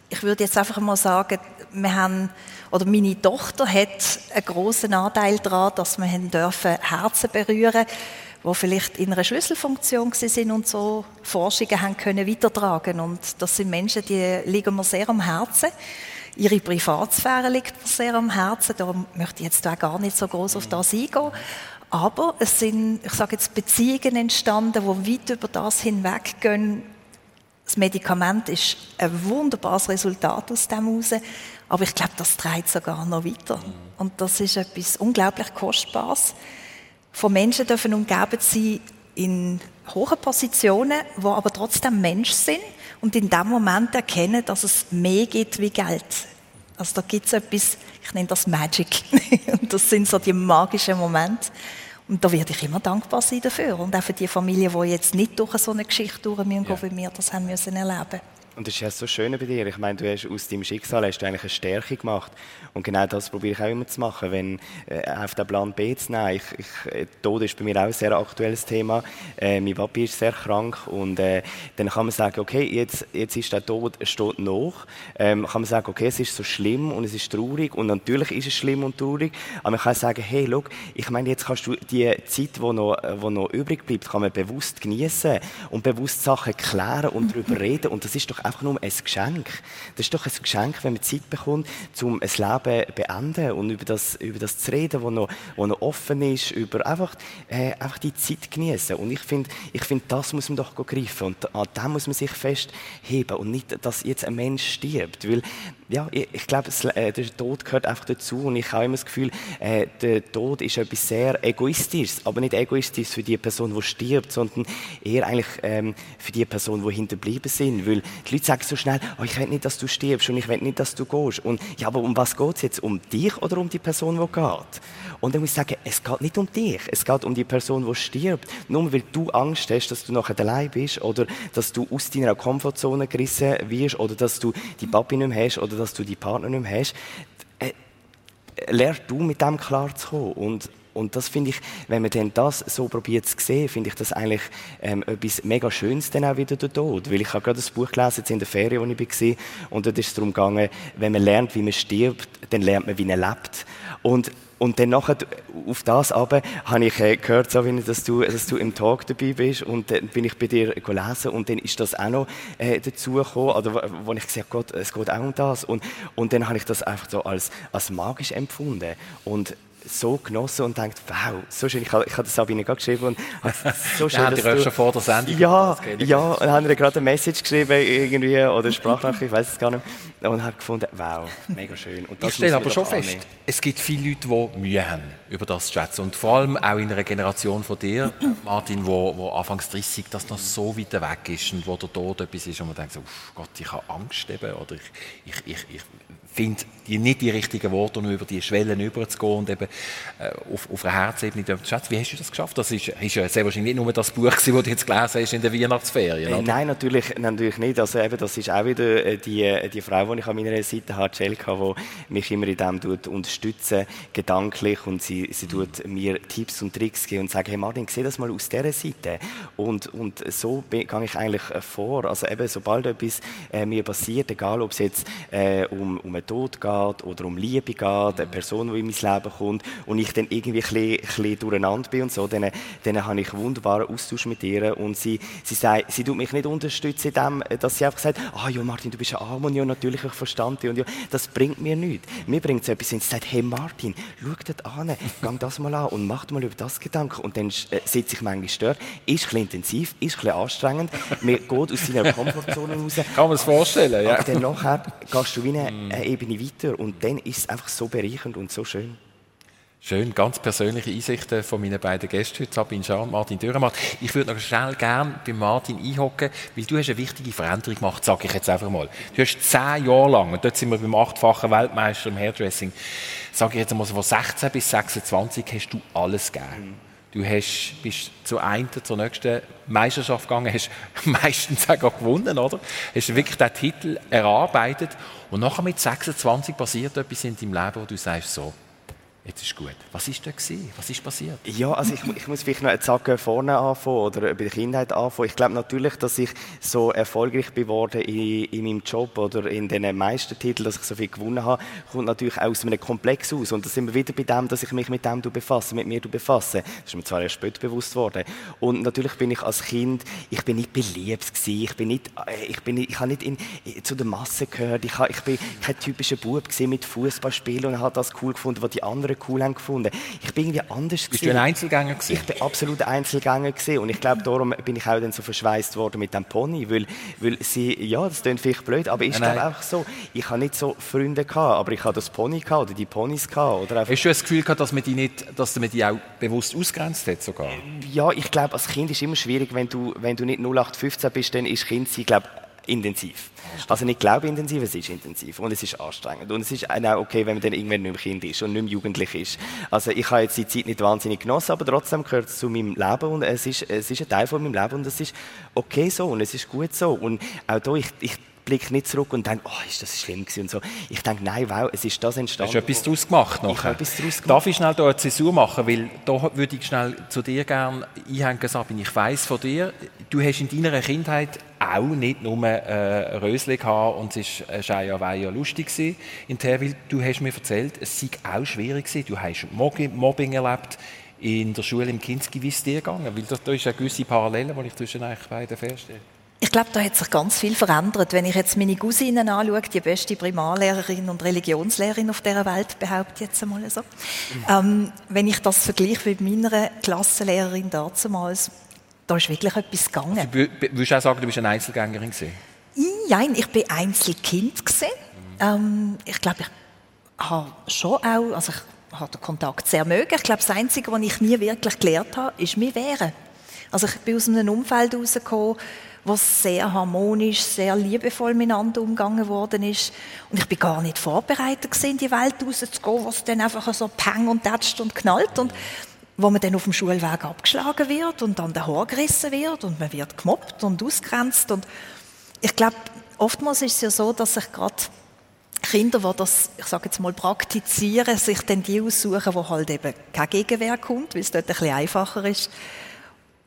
[SPEAKER 4] ich würde jetzt einfach mal sagen, wir haben, oder meine Tochter hat einen großen Anteil daran, dass wir dürfen Herzen berühren die vielleicht in einer Schlüsselfunktion sind und so Forschungen haben können weitertragen. Und das sind Menschen, die liegen mir sehr am Herzen. Ihre Privatsphäre liegt mir sehr am Herzen. Da möchte ich jetzt auch gar nicht so groß auf das eingehen. Aber es sind, ich sage jetzt, Beziehungen entstanden, die weit über das hinweggehen. Das Medikament ist ein wunderbares Resultat aus dem heraus. Aber ich glaube, das trägt sogar noch weiter. Und das ist etwas unglaublich Kostbares. Von Menschen dürfen umgeben sein in hohen Positionen, die aber trotzdem Mensch sind und in dem Moment erkennen, dass es mehr gibt wie Geld. Also da gibt es etwas, ich nenne das Magic. [laughs] und das sind so die magischen Momente. Und da werde ich immer dankbar sein dafür. Und auch für die Familien, die jetzt nicht durch so eine Geschichte durch müssen, ja. wie wir das haben müssen erleben
[SPEAKER 5] und das ist ja so schön bei dir. Ich meine, du hast aus deinem Schicksal hast du eigentlich eine Stärke gemacht. Und genau das probiere ich auch immer zu machen, wenn äh, auf den Plan B zu nehmen. Ich, ich, äh, Tod ist bei mir auch ein sehr aktuelles Thema. Äh, mein Papi ist sehr krank und äh, dann kann man sagen, okay, jetzt, jetzt ist der Tod steht noch. Ähm, kann man sagen, okay, es ist so schlimm und es ist traurig und natürlich ist es schlimm und traurig. Aber man kann sagen, hey, look, ich meine, jetzt kannst du die Zeit, die noch, wo noch übrig bleibt, kann man bewusst genießen und bewusst Sachen klären und darüber [laughs] reden. Und das ist doch einfach nur ein Geschenk. Das ist doch ein Geschenk, wenn man Zeit bekommt, um ein Leben zu beenden und über das, über das zu reden, was noch, wo noch offen ist, über einfach, äh, einfach die Zeit genießen. Und ich finde, ich find, das muss man doch greifen und an dem muss man sich festheben und nicht, dass jetzt ein Mensch stirbt, weil ja, ich, ich glaube, äh, der Tod gehört einfach dazu und ich habe immer das Gefühl, äh, der Tod ist etwas sehr Egoistisches, aber nicht egoistisch für die Person, die stirbt, sondern eher eigentlich ähm, für die Person, die hinterblieben sind, weil die Leute sagen so schnell, oh, ich will nicht, dass du stirbst und ich will nicht, dass du gehst und ja, aber um was geht es jetzt? Um dich oder um die Person, die geht? Und dann muss ich sagen, es geht nicht um dich, es geht um die Person, die stirbt. Nur weil du Angst hast, dass du nachher allein bist oder dass du aus deiner Komfortzone gerissen wirst oder dass du die Papi nicht mehr hast oder dass du die Partner nicht mehr hast, äh, lernst du mit dem klar zu kommen. Und, und das finde ich, wenn man dann das so probiert zu sehen, finde ich das eigentlich ähm, etwas mega Schönes dann auch wieder der Tod. Weil ich habe gerade ein Buch gelesen, jetzt in der Ferien, wo ich war, und dort ist es darum gegangen, wenn man lernt, wie man stirbt, dann lernt man, wie man lebt. Und und dann nachher, auf das aber habe ich äh, gehört, so wie dass du, dass du im Talk dabei bist und dann bin ich bei dir gelesen und dann ist das auch noch äh, dazu gekommen, oder wo ich gesagt Gott, es geht auch um das und, und dann habe ich das einfach so als, als magisch empfunden und so genossen und denkt, wow, so schön. Ich habe, ich habe das Sabine gerade geschrieben und [laughs]
[SPEAKER 3] so schön, ja, dass du... schon vor der Sendung.
[SPEAKER 5] Ja, ja, und dann habe ich gerade eine Message geschrieben irgendwie oder Sprachnachricht, ich weiß es gar nicht. Und habe gefunden, wow, mega schön. Und
[SPEAKER 3] das ich stelle aber schon fest, es gibt viele Leute, die Mühe haben, über das zu schätzen. Und vor allem auch in einer Generation von dir, [clears throat] Martin, wo, wo anfangs 30 das noch so weit weg ist und wo der Tod etwas ist und man denkt so, Gott, ich habe Angst eben, oder ich, ich, ich, ich finde die, nicht die richtigen Worte, um über die Schwellen überzugehen und eben äh, auf, auf einer Herzebene zu schätzen. Wie hast du das geschafft? Das ist, ist ja sehr wahrscheinlich nicht nur das Buch, das du jetzt gelesen hast in der Weihnachtsferien.
[SPEAKER 5] Äh, nein, natürlich, natürlich nicht. Also eben, das ist auch wieder äh, die, äh, die Frau, die ich an meiner Seite habe, Celka, die mich immer in dem tut unterstützen, gedanklich und sie, sie tut mir Tipps und Tricks geben und sagt, hey Martin, sieh das mal aus dieser Seite. Und, und so gehe ich eigentlich vor. Also eben, sobald etwas äh, mir passiert, egal ob es jetzt äh, um, um einen Tod geht oder um Liebe geht, eine Person, die in mein Leben kommt und ich dann irgendwie ein bisschen, ein bisschen durcheinander bin und so, dann, dann habe ich wunderbaren Austausch mit ihr und sie, sie sagt, sie tut mich nicht unterstützen in dem, dass sie einfach sagt, ah oh, ja Martin, du bist ein Arm und ja natürlich ich verstand dich und ja, das bringt mir nichts. Mir bringt es etwas, wenn sie sagt, hey Martin, schau das an, gang das mal an und mach mal über das Gedanken und dann äh, sitze ich manchmal stört, ist ein bisschen intensiv, ist ein bisschen anstrengend, mir geht aus seiner [laughs] Komfortzone raus.
[SPEAKER 3] Kann man es vorstellen, ja.
[SPEAKER 5] Aber dann nachher gehst du wie eine, eine Ebene weiter und dann ist es einfach so bereichernd und so schön.
[SPEAKER 3] Schön, ganz persönliche Einsichten von meinen beiden Gästen heute, Sabine Schah und Martin Dürrematt. Ich würde noch schnell gerne bei Martin einhocken, weil du hast eine wichtige Veränderung gemacht, sage ich jetzt einfach mal. Du hast zehn Jahre lang, und dort sind wir beim achtfachen Weltmeister im Hairdressing, sage ich jetzt mal so von 16 bis 26 hast du alles gegeben. Du hast, bist zu einer, zur nächsten Meisterschaft gegangen, hast [laughs] meistens auch gewonnen, oder? Hast wirklich den Titel erarbeitet und nachher mit 26 passiert etwas in deinem Leben, wo du sagst, so, Jetzt ist gut. Was ist da gewesen? Was ist passiert?
[SPEAKER 5] Ja, also ich, ich muss vielleicht noch einen Zacken vorne anfangen oder bei der Kindheit anfangen. Ich glaube natürlich, dass ich so erfolgreich geworden in, in meinem Job oder in den Meistertiteln, dass ich so viel gewonnen habe, kommt natürlich aus einem Komplex aus. Und da sind wir wieder bei dem, dass ich mich mit dem befasse, mit mir befasse. Das ist mir zwar erst später bewusst worden. Und natürlich bin ich als Kind, ich bin nicht beliebt gewesen. Ich bin nicht, äh, ich bin ich habe nicht in, zu der Masse gehört. Ich, habe, ich bin kein typischer Bub mit Fußballspielen und habe das cool gefunden, was die anderen anderen cool haben gefunden. Ich bin irgendwie anders
[SPEAKER 3] Bist du ein Einzelgänger gewesen?
[SPEAKER 5] Ich bin absolut ein Einzelgänger gewesen. und ich glaube, darum bin ich auch dann so verschweißt worden mit dem Pony, weil, weil sie, ja, das klingt vielleicht blöd, aber ich glaube auch so, ich habe nicht so Freunde gehabt, aber ich habe das Pony gehabt oder die Ponys gehabt. Oder
[SPEAKER 3] Hast du das Gefühl gehabt, dass man die nicht, dass man die auch bewusst ausgrenzt hat sogar?
[SPEAKER 5] Ja, ich glaube, als Kind ist es immer schwierig, wenn du, wenn du nicht 0815 bist, dann ist Kind sein, glaube intensiv. Also nicht glaube intensiv, es ist intensiv und es ist anstrengend. Und es ist auch okay, wenn man dann irgendwann nicht mehr Kind ist und nicht mehr jugendlich ist. Also ich habe jetzt die Zeit nicht wahnsinnig genossen, aber trotzdem gehört es zu meinem Leben und es ist, es ist ein Teil von meinem Leben und es ist okay so und es ist gut so. Und auch da, ich, ich blicke nicht zurück und denke, oh, ist das schlimm gewesen und so. Ich denke, nein, wow, es ist das entstanden.
[SPEAKER 3] Hast du etwas daraus gemacht
[SPEAKER 5] nachher? Ich habe etwas daraus
[SPEAKER 3] gemacht. Darf ich schnell hier eine Zäsur machen, weil da würde ich schnell zu dir gerne einhängen, Sabine. Ich weiss von dir, du hast in deiner Kindheit auch nicht nur äh, Rösli gehabt und es war Scheia Weiher lustig gewesen in Terwil. Du hast mir erzählt, es sei auch schwierig gewesen. Du hast Mobbing erlebt in der Schule im Kinski. Wie ist es dir gegangen? Weil da, da ist eine gewisse Parallele, die ich zwischen euch beiden feststelle.
[SPEAKER 4] Ich glaube, da hat sich ganz viel verändert. Wenn ich jetzt meine Cousinen anschaue, die beste Primarlehrerin und Religionslehrerin auf dieser Welt, behaupte ich jetzt einmal so. Mhm. Ähm, wenn ich das vergleiche mit meiner Klassenlehrerin damals, da ist wirklich etwas gegangen. Also,
[SPEAKER 3] würdest du auch sagen, du bist eine Einzelgängerin gewesen?
[SPEAKER 4] Nein, ich bin Einzelkind gewesen. Mhm. Ähm, ich glaube, ich habe schon auch, also ich habe den Kontakt sehr mögen. Ich glaube, das Einzige, was ich nie wirklich gelernt habe, ist mir wehren. Also ich bin aus einem Umfeld herausgekommen, wo sehr harmonisch, sehr liebevoll miteinander umgegangen worden ist. Und ich bin gar nicht vorbereitet gewesen, in die Welt rauszugehen, wo es dann einfach so peng und tätscht und knallt und wo man dann auf dem Schulweg abgeschlagen wird und an den Haar gerissen wird und man wird gemobbt und ausgrenzt und ich glaube, oftmals ist es ja so, dass sich gerade Kinder, die das, ich sage jetzt mal, praktizieren, sich dann die aussuchen, wo halt eben keine Gegenwehr kommt, weil es dort ein bisschen einfacher ist.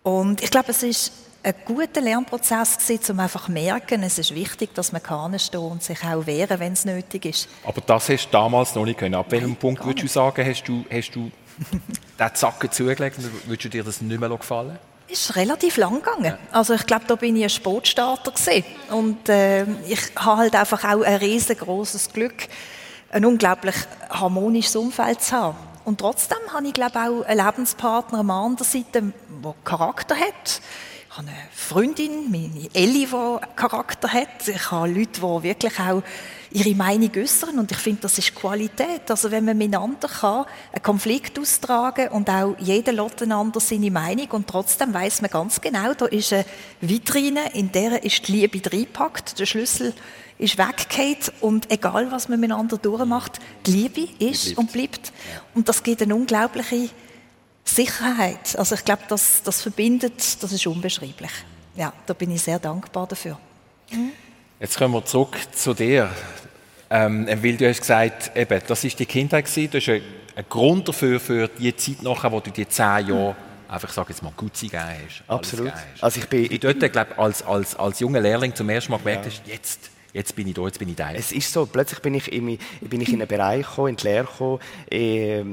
[SPEAKER 4] Und ich glaube, es ist ein guter Lernprozess gewesen, um einfach zu merken, es ist wichtig, dass man kann stehen und sich auch wehren, wenn es nötig ist.
[SPEAKER 3] Aber das hast du damals noch nicht können. Ab welchem Punkt würdest du sagen, hast du, hast du den Zacken zugelegt und würdest du dir das nicht mehr gefallen?
[SPEAKER 4] Es ist relativ lang gegangen. Also ich glaube, da bin ich ein Sportstarter gewesen. und äh, ich habe halt einfach auch ein riesengroßes Glück, ein unglaublich harmonisches Umfeld zu haben. Und trotzdem habe ich glaube auch einen Lebenspartner an der Seite, der Charakter hat ich habe eine Freundin, meine Elli, die Charakter hat. Ich habe Leute, die wirklich auch ihre Meinung äußern und ich finde, das ist Qualität. Also wenn man miteinander kann, einen Konflikt austragen und auch jeder lässt einander seine Meinung und trotzdem weiß man ganz genau, da ist eine Vitrine, in der ist die Liebe reingepackt, der Schlüssel ist weggeht und egal, was man miteinander durchmacht, die Liebe ist und bleibt. Und das gibt eine unglaubliche Sicherheit. Also ich glaube, das, das verbindet, das ist unbeschreiblich. Ja, da bin ich sehr dankbar dafür.
[SPEAKER 3] Mhm. Jetzt kommen wir zurück zu dir. Ähm, weil du hast gesagt, eben, das ist die Kindheit gewesen, du hast einen, Grund dafür, für die Zeit nachher, wo du die zehn Jahre einfach, sag jetzt mal, gut gegeben hast.
[SPEAKER 5] Absolut.
[SPEAKER 3] Hast. Also ich bin... dort, glaube als, als, als junger Lehrling zum ersten Mal gemerkt ja. hast, jetzt jetzt bin ich da, jetzt bin ich da.
[SPEAKER 5] Es ist so, plötzlich bin ich in, bin ich in einen Bereich gekommen, in die Lehre gekommen, äh,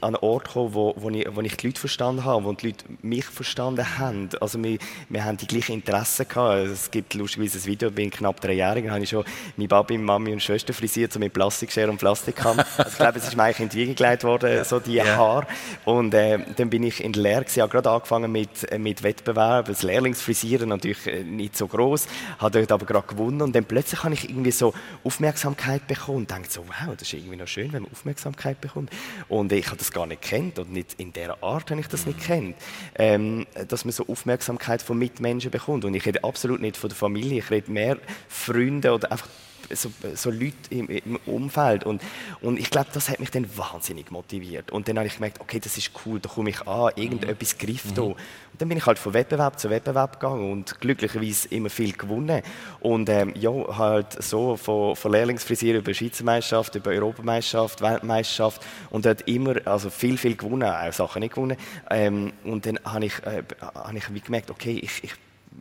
[SPEAKER 5] an einen Ort gekommen, wo, wo, ich, wo ich die Leute verstanden habe, wo die Leute mich verstanden haben. Also wir, wir haben die gleichen Interessen gehabt. Es gibt lustigerweise ein Video, ich bin knapp dreijährig, da habe ich schon meine Papi, Mami und Schwester frisiert, so mit Plastikschere und Plastikkamm. [laughs] Also ich glaube, es ist mir eigentlich in die Wiege gelegt worden, so die yeah. Haare. Und äh, dann bin ich in der Lehre, ich habe gerade angefangen mit, mit Wettbewerben, das Lehrlingsfrisieren, natürlich äh, nicht so groß, habe dort aber gerade gewonnen und dann plötzlich habe ich irgendwie so Aufmerksamkeit bekommen und dachte so, wow, das ist irgendwie noch schön, wenn man Aufmerksamkeit bekommt. Und ich habe das gar nicht kennt und nicht in der Art habe ich das nicht kennt, ähm, dass man so Aufmerksamkeit von Mitmenschen bekommt. Und ich rede absolut nicht von der Familie, ich rede mehr Freunde oder einfach so, so Leute im, im Umfeld. Und, und ich glaube, das hat mich dann wahnsinnig motiviert. Und dann habe ich gemerkt, okay, das ist cool, da komme ich an, irgendetwas mhm. greift da. Und dann bin ich halt von Wettbewerb zu Wettbewerb gegangen und glücklicherweise immer viel gewonnen. Und ähm, ja, halt so von, von Lehrlingsfrisier über Schweizer Meisterschaft, über Europameisterschaft, Weltmeisterschaft und dort immer, also viel, viel gewonnen, auch Sachen nicht gewonnen. Ähm, und dann habe ich, äh, hab ich wie gemerkt, okay, ich, ich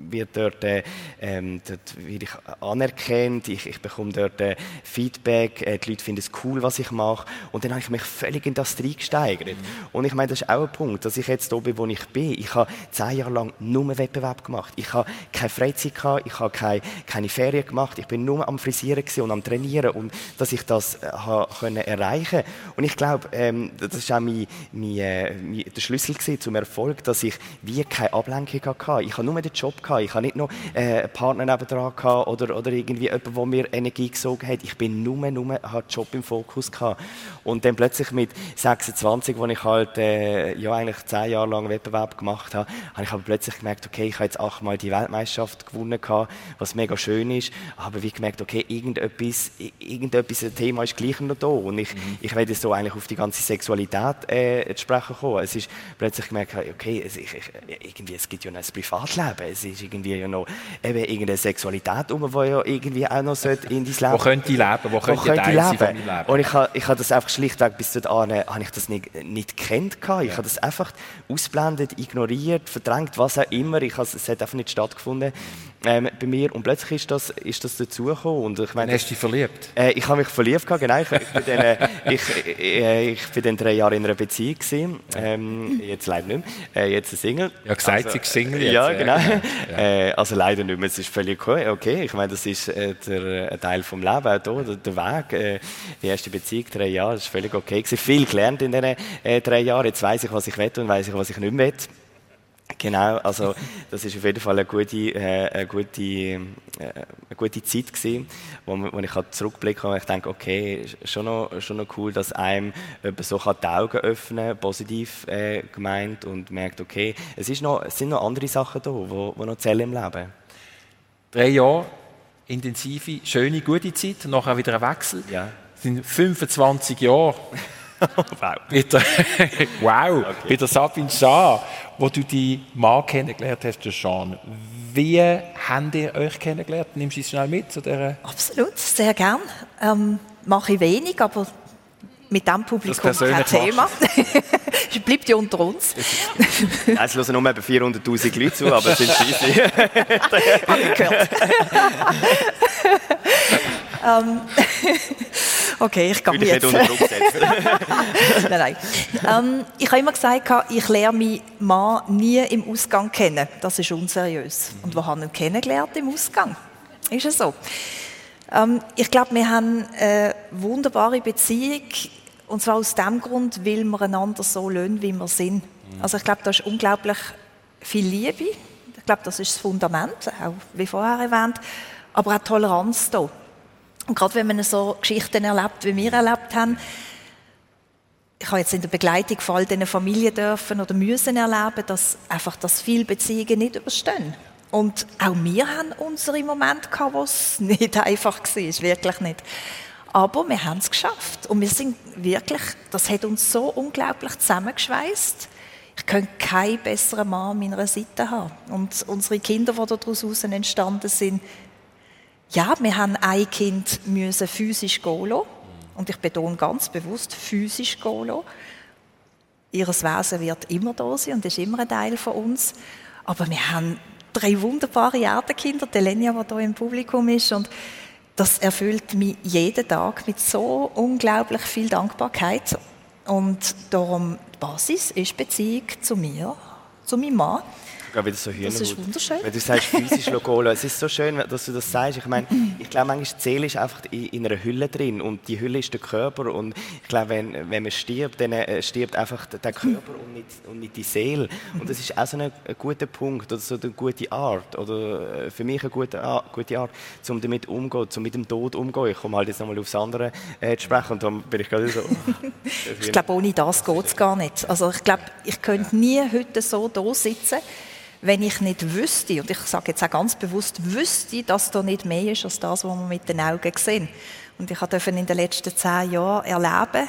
[SPEAKER 5] wird dort, äh, ähm, dort werde ich anerkannt, ich, ich bekomme dort äh, Feedback, äh, die Leute finden es cool, was ich mache und dann habe ich mich völlig in das reingesteigert. Mhm. Und ich meine, das ist auch ein Punkt, dass ich jetzt hier bin, wo ich bin. Ich habe zehn Jahre lang nur Wettbewerb gemacht. Ich habe keine Freizeit gehabt, ich habe keine, keine Ferien gemacht, ich bin nur am Frisieren und am Trainieren und dass ich das äh, können erreichen Und ich glaube, ähm, das ist auch mein, mein, äh, mein, der Schlüssel zum Erfolg, dass ich wie keine Ablenkung hatte. Ich habe nur den Job gehabt. Ich hatte nicht noch äh, einen Partner nebendran gehabt oder, oder irgendwie jemanden, der mir Energie gesogen hat. Ich bin nur, nur, hatte Job im Fokus gehabt. Und dann plötzlich mit 26, wo ich halt, äh, ja, eigentlich zehn Jahre lang Wettbewerb gemacht habe, habe ich aber plötzlich gemerkt, okay, ich habe jetzt achtmal die Weltmeisterschaft gewonnen gehabt, was mega schön ist. Aber wie gemerkt, okay, irgendetwas, irgendetwas, ein Thema ist gleich noch da. Und ich, mhm. ich werde so eigentlich auf die ganze Sexualität äh, zu sprechen kommen. Es ist plötzlich gemerkt, okay, es, ich, irgendwie, es gibt ja noch ein Privatleben. Es ist irgendwie ja noch eben irgendeine Sexualität um, die ja irgendwie auch noch in dein Leben...
[SPEAKER 3] Wo könnte ich leben? Wo könnte, wo könnte ich leben? Von Leben?
[SPEAKER 5] Und ich habe, ich habe das einfach schlichtweg bis dahin habe ich das nicht, nicht gekannt. Ich ja. habe das einfach ausblendet, ignoriert, verdrängt, was auch immer. Ich es hat einfach nicht stattgefunden ähm, bei mir. Und plötzlich ist das, ist das dazugekommen. Und
[SPEAKER 3] ich meine, hast du dich verliebt?
[SPEAKER 5] Äh, ich habe mich verliebt, genau. Ich, ich, bin dann, äh, ich, äh, ich bin dann drei Jahre in einer Beziehung gewesen. Ähm, jetzt leider nicht mehr. Äh, jetzt ein Single.
[SPEAKER 3] Ja, gesagt, also, sie Single jetzt.
[SPEAKER 5] Ja, genau. [laughs] Ja. Äh, also leider nicht mehr. Es ist völlig. Okay, ich meine, das ist äh, der, ein Teil vom Leben, auch hier, der, der Weg. die erste Beziehung, drei Jahre, das ist völlig okay gewesen. Viel gelernt in diesen drei Jahren. Jetzt weiß ich, was ich will und weiß ich, was ich nicht will. Genau, also das ist auf jeden Fall eine gute, äh, eine gute, äh, eine gute Zeit gewesen, wo, wo ich halt zurückblicke und ich denke, okay, schon noch, schon noch cool, dass einem so kann die Augen öffnen positiv äh, gemeint und merkt, okay, es, ist noch, es sind noch andere Sachen da, die wo, wo noch zählen im Leben.
[SPEAKER 3] Drei Jahre intensive, schöne, gute Zeit, nachher wieder ein Wechsel.
[SPEAKER 5] Ja.
[SPEAKER 3] Das sind 25 Jahre. [laughs] wow. Bei der, [laughs] wow, okay. bei der Sabine Schaar, wo du die Mann kennengelernt hast, der Jean. Wie habt ihr euch kennengelernt? Nimmst du es schnell mit zu dieser?
[SPEAKER 4] Absolut, sehr gern. Ähm, mache ich wenig, aber mit diesem Publikum kein Thema. es [laughs] bleibt ja unter uns.
[SPEAKER 5] es hören nur etwa 400'000 Leute zu, aber es sind scheisse.
[SPEAKER 4] Habe ich gehört. ähm, Okay, ich gehe jetzt. Nicht unter [laughs] nein, nein. Ähm, ich habe immer gesagt, ich lerne meinen Mann nie im Ausgang kennen. Das ist unseriös. Und wo haben wir ihn kennengelernt? Im Ausgang. Ist es so? Ähm, ich glaube, wir haben eine wunderbare Beziehung. Und zwar aus dem Grund, weil wir einander so lösen, wie wir sind. Also ich glaube, da ist unglaublich viel Liebe. Ich glaube, das ist das Fundament, auch wie vorher erwähnt. Aber auch Toleranz da. Und gerade wenn man so Geschichten erlebt, wie wir erlebt haben, ich habe jetzt in der Begleitung von all diesen Familien dürfen oder müssen erleben, dass einfach das viele Beziehungen nicht überstehen. Und auch wir haben unsere Momente gehabt, wo es [laughs] nicht einfach war, wirklich nicht. Aber wir haben es geschafft. Und wir sind wirklich, das hat uns so unglaublich zusammengeschweißt. Ich könnte keinen besseren Mann an meiner Seite haben. Und unsere Kinder, die daraus entstanden sind, ja, wir haben ein Kind müssen physisch gehen lassen. Und ich betone ganz bewusst, physisch gehen lassen. Ihr Wesen wird immer da sein und ist immer ein Teil von uns. Aber wir haben drei wunderbare Erdenkinder, die Lenia, die hier im Publikum ist. Und das erfüllt mich jeden Tag mit so unglaublich viel Dankbarkeit. Und darum, die Basis ist Beziehung zu mir, zu meinem Mann
[SPEAKER 5] gerade wieder so Hühnerhaut.
[SPEAKER 4] Das ist wunderschön.
[SPEAKER 5] Wenn du sagst, physisch Logolo, es ist so schön, dass du das sagst. Ich meine, ich glaube, manchmal die Seele ist einfach in, einer Hülle drin und die Hülle ist der Körper und ich glaube, wenn, wenn man stirbt, dann äh, stirbt einfach der Körper und nicht, und nicht die Seele. Und das ist auch so ein, ein guter Punkt oder so eine gute Art oder äh, für mich eine gute, gute Art, um damit umzugehen, um mit dem Tod umzugehen. Ich komme halt jetzt nochmal aufs andere äh, zu sprechen und dann bin ich gerade so... [laughs]
[SPEAKER 4] ich glaube, ohne das geht es gar nicht. Also ich glaube, ich könnte nie heute so da sitzen wenn ich nicht wüsste, und ich sage jetzt auch ganz bewusst, wüsste, dass da nicht mehr ist als das, was wir mit den Augen sehen. Und ich durfte in den letzten zehn Jahren erleben,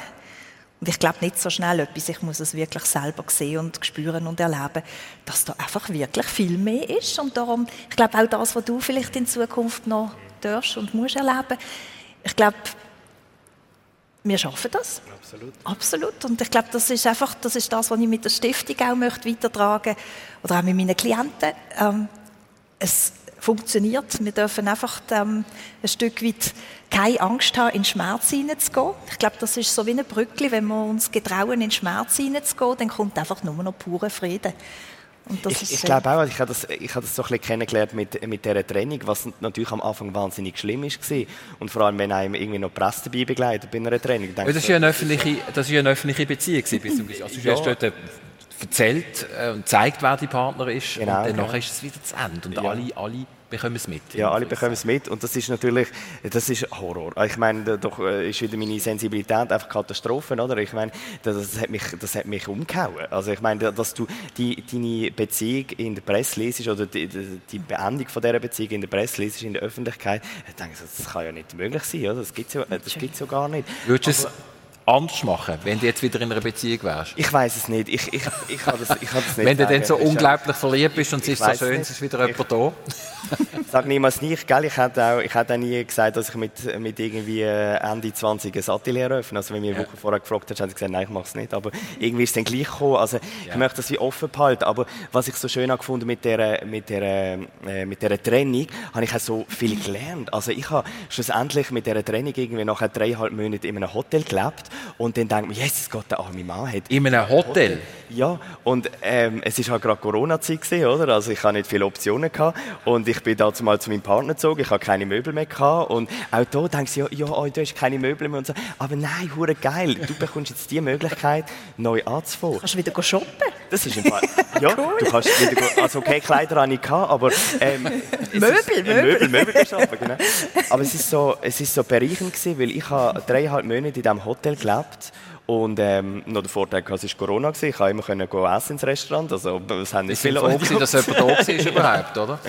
[SPEAKER 4] und ich glaube nicht so schnell etwas, ich muss es wirklich selber sehen und spüren und erleben, dass da einfach wirklich viel mehr ist. Und darum, ich glaube auch das, was du vielleicht in Zukunft noch darfst und musst erleben, ich glaube, wir schaffen das.
[SPEAKER 5] Absolut.
[SPEAKER 4] Absolut. Und ich glaube, das ist einfach, das ist das, was ich mit der Stiftung auch möchte weitertragen oder auch mit meinen Klienten. Ähm, es funktioniert. Wir dürfen einfach ähm, ein Stück weit keine Angst haben, in Schmerz hineinzugehen. Ich glaube, das ist so wie eine Brücke. Wenn wir uns getrauen, in Schmerz hineinzugehen, dann kommt einfach nur noch purer Frieden.
[SPEAKER 5] Ich, ich glaube auch, ich habe das, ich habe das so ein bisschen kennengelernt mit, mit dieser Trennung, was natürlich am Anfang wahnsinnig schlimm war. Und vor allem, wenn einem irgendwie noch Presse dabei begleitet bei einer Trennung.
[SPEAKER 3] Das ist ja eine öffentliche, das ist ja eine öffentliche Beziehung. Also, du hast dort erzählt äh, und zeigt, wer die Partner ist. Genau, und dann genau. ist es wieder zu Ende. Und ja. alle, alle bekommen es mit.
[SPEAKER 5] Ja, alle bekommen es mit. Und das ist natürlich, das ist Horror. Ich meine, doch äh, ist wieder meine Sensibilität einfach Katastrophen, oder? Ich meine, das hat mich, das hat mich umgehauen. Also ich meine, dass du die, deine Beziehung in der Presse lesest oder die, die Beendigung von dieser Beziehung in der Presse lesest, in der Öffentlichkeit, ich denke, das kann ja nicht möglich sein, oder? Das gibt es ja, das gibt's ja gar nicht.
[SPEAKER 3] Würdest anders machen, wenn du jetzt wieder in einer Beziehung wärst?
[SPEAKER 5] Ich weiß es nicht. Ich, ich, ich kann das, ich kann das nicht
[SPEAKER 3] Wenn du dann so unglaublich verliebt bist und es ist so schön, es ist wieder jemand da. [laughs]
[SPEAKER 5] Sag niemals nicht, gell? Ich hätte auch, ich hätte auch nie gesagt, dass ich mit, mit irgendwie äh, Ende 20 ein Atelier öffne. Also wenn mir eine Woche vorher gefragt hast, habe ich gesagt, nein, ich mache es nicht. Aber irgendwie ist es dann gleich gekommen. Also ich ja. möchte das wie offen behalten. Aber was ich so schön gefunden mit der, mit der, äh, mit der Trennung, habe ich auch so viel gelernt. Also ich habe schlussendlich mit dieser Trennung irgendwie nach dreieinhalb Monaten in einem Hotel gelebt und dann denkt man, Jesus Gott, der arme Mann hat...
[SPEAKER 3] In einem Hotel?
[SPEAKER 5] Ja, und ähm, es war halt gerade Corona-Zeit, oder? Also ich hatte nicht viele Optionen. Gehabt. Und ich bin da mal zu meinem Partner gezogen, ich hatte keine Möbel mehr. Gehabt. Und auch da denkst du, ja, ja oh, du hast keine Möbel mehr. Und so. Aber nein, hure geil, du bekommst jetzt die Möglichkeit, neu anzufangen.
[SPEAKER 4] Kannst du wieder shoppen?
[SPEAKER 5] Das ist im Fall... [laughs] Ja, cool. du kannst wieder... Also okay, Kleider habe ich gehabt, aber... Ähm,
[SPEAKER 4] Möbel, ist,
[SPEAKER 5] Möbel. Möbel, Möbel shoppen, genau. Aber es ist so, es ist so bereichernd gewesen, weil ich habe dreieinhalb Monate in diesem Hotel gelebt geklappt. Und ähm, noch der Vorteil, es war Corona, ich konnte immer können gehen essen ins Restaurant, also es haben nicht viele
[SPEAKER 3] Leute. dass jemand da war [laughs] überhaupt, oder?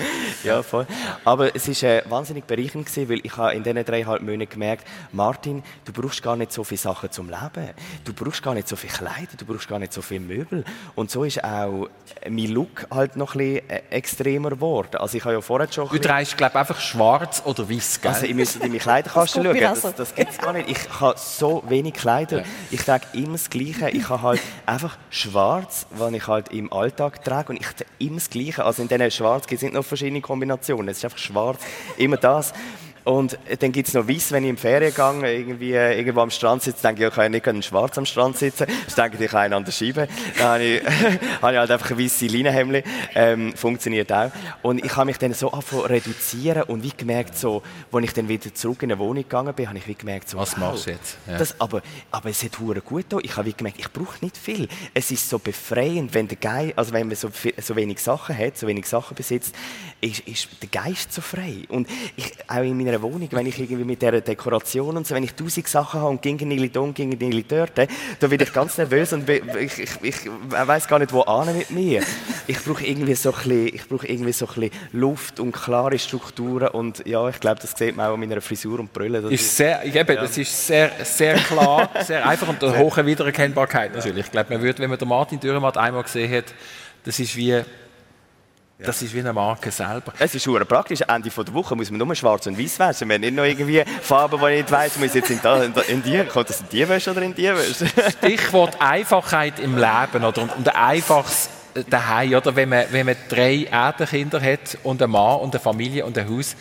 [SPEAKER 5] ja, voll. Aber es war äh, wahnsinnig bereichernd, gewesen, weil ich habe in diesen dreieinhalb Monaten gemerkt, Martin, du brauchst gar nicht so viele Sachen zum Leben. Du brauchst gar nicht so viele Kleider, du brauchst gar nicht so viele Möbel. Und so ist auch mein Look halt noch ein bisschen äh, extremer geworden. Also ich habe ja vorher schon...
[SPEAKER 3] Du trägst, glaube ich, einfach schwarz oder weiß, gell?
[SPEAKER 5] Also ich müsste in meine Kleiderkasten schauen, das, das, das gibt es gar nicht. Ich habe so wenig Kleider. Ja. Ich trage immer das Gleiche. Ich habe halt einfach schwarz, was ich halt im Alltag trage. Und ich immer das Gleiche. Also in diesen Schwarz gibt es nicht noch verschiedene Kombinationen. Es ist einfach schwarz, immer das. Und dann gibt es noch Weiss, wenn ich im Feriengang irgendwie äh, irgendwo am Strand sitze, denke ich, ich kann ja nicht schwarz am Strand sitzen. Ich denke ich, ich kann einen an der Scheibe. Dann habe ich, [laughs] habe ich halt einfach ein weisse Leinenhemd. Ähm, funktioniert auch. Und ich habe mich dann so angefangen reduzieren und wie gemerkt, so, als ich dann wieder zurück in eine Wohnung gegangen bin, habe ich wie gemerkt, so,
[SPEAKER 3] Was machst du jetzt?
[SPEAKER 5] Ja. Das, aber, aber es hat hure gut getan. Ich habe wie gemerkt, ich brauche nicht viel. Es ist so befreiend, wenn der Geist, also wenn man so, so wenig Sachen hat, so wenig Sachen besitzt, ist, ist der Geist so frei. Und ich, auch in meiner meiner Wohnung, wenn ich irgendwie mit dieser Dekoration und so, wenn ich tausend Sachen habe und ging Nili da ging Nili dort, dann werde ich ganz nervös und ich, ich, ich weiß gar nicht, wo an mit mir. Ich brauche irgendwie so ein bisschen, ich brauche irgendwie so ein bisschen Luft und klare Strukturen und ja, ich glaube, das sieht man auch an meiner Frisur und Brille.
[SPEAKER 3] Das ist sehr, ich gebe, ja. das ist sehr, sehr klar, sehr einfach und eine hohe Wiedererkennbarkeit natürlich. Ich glaube, man würde, wenn man den Martin Dürrematt einmal gesehen hat, das ist wie das ist wie eine Marke selber.
[SPEAKER 5] Es ist schon praktisch. Ende der Woche muss man nur schwarz und weiß waschen. Wir haben nicht noch irgendwie Farben, die ich nicht weiss, muss jetzt in, da, in die, kommt das in die Wäsche oder in die Wäsche?
[SPEAKER 3] Stichwort Einfachheit im Leben oder und, und ein einfaches daheim, oder wenn man, wenn man drei Erdenkinder hat und einen Mann und eine Familie und ein Haus,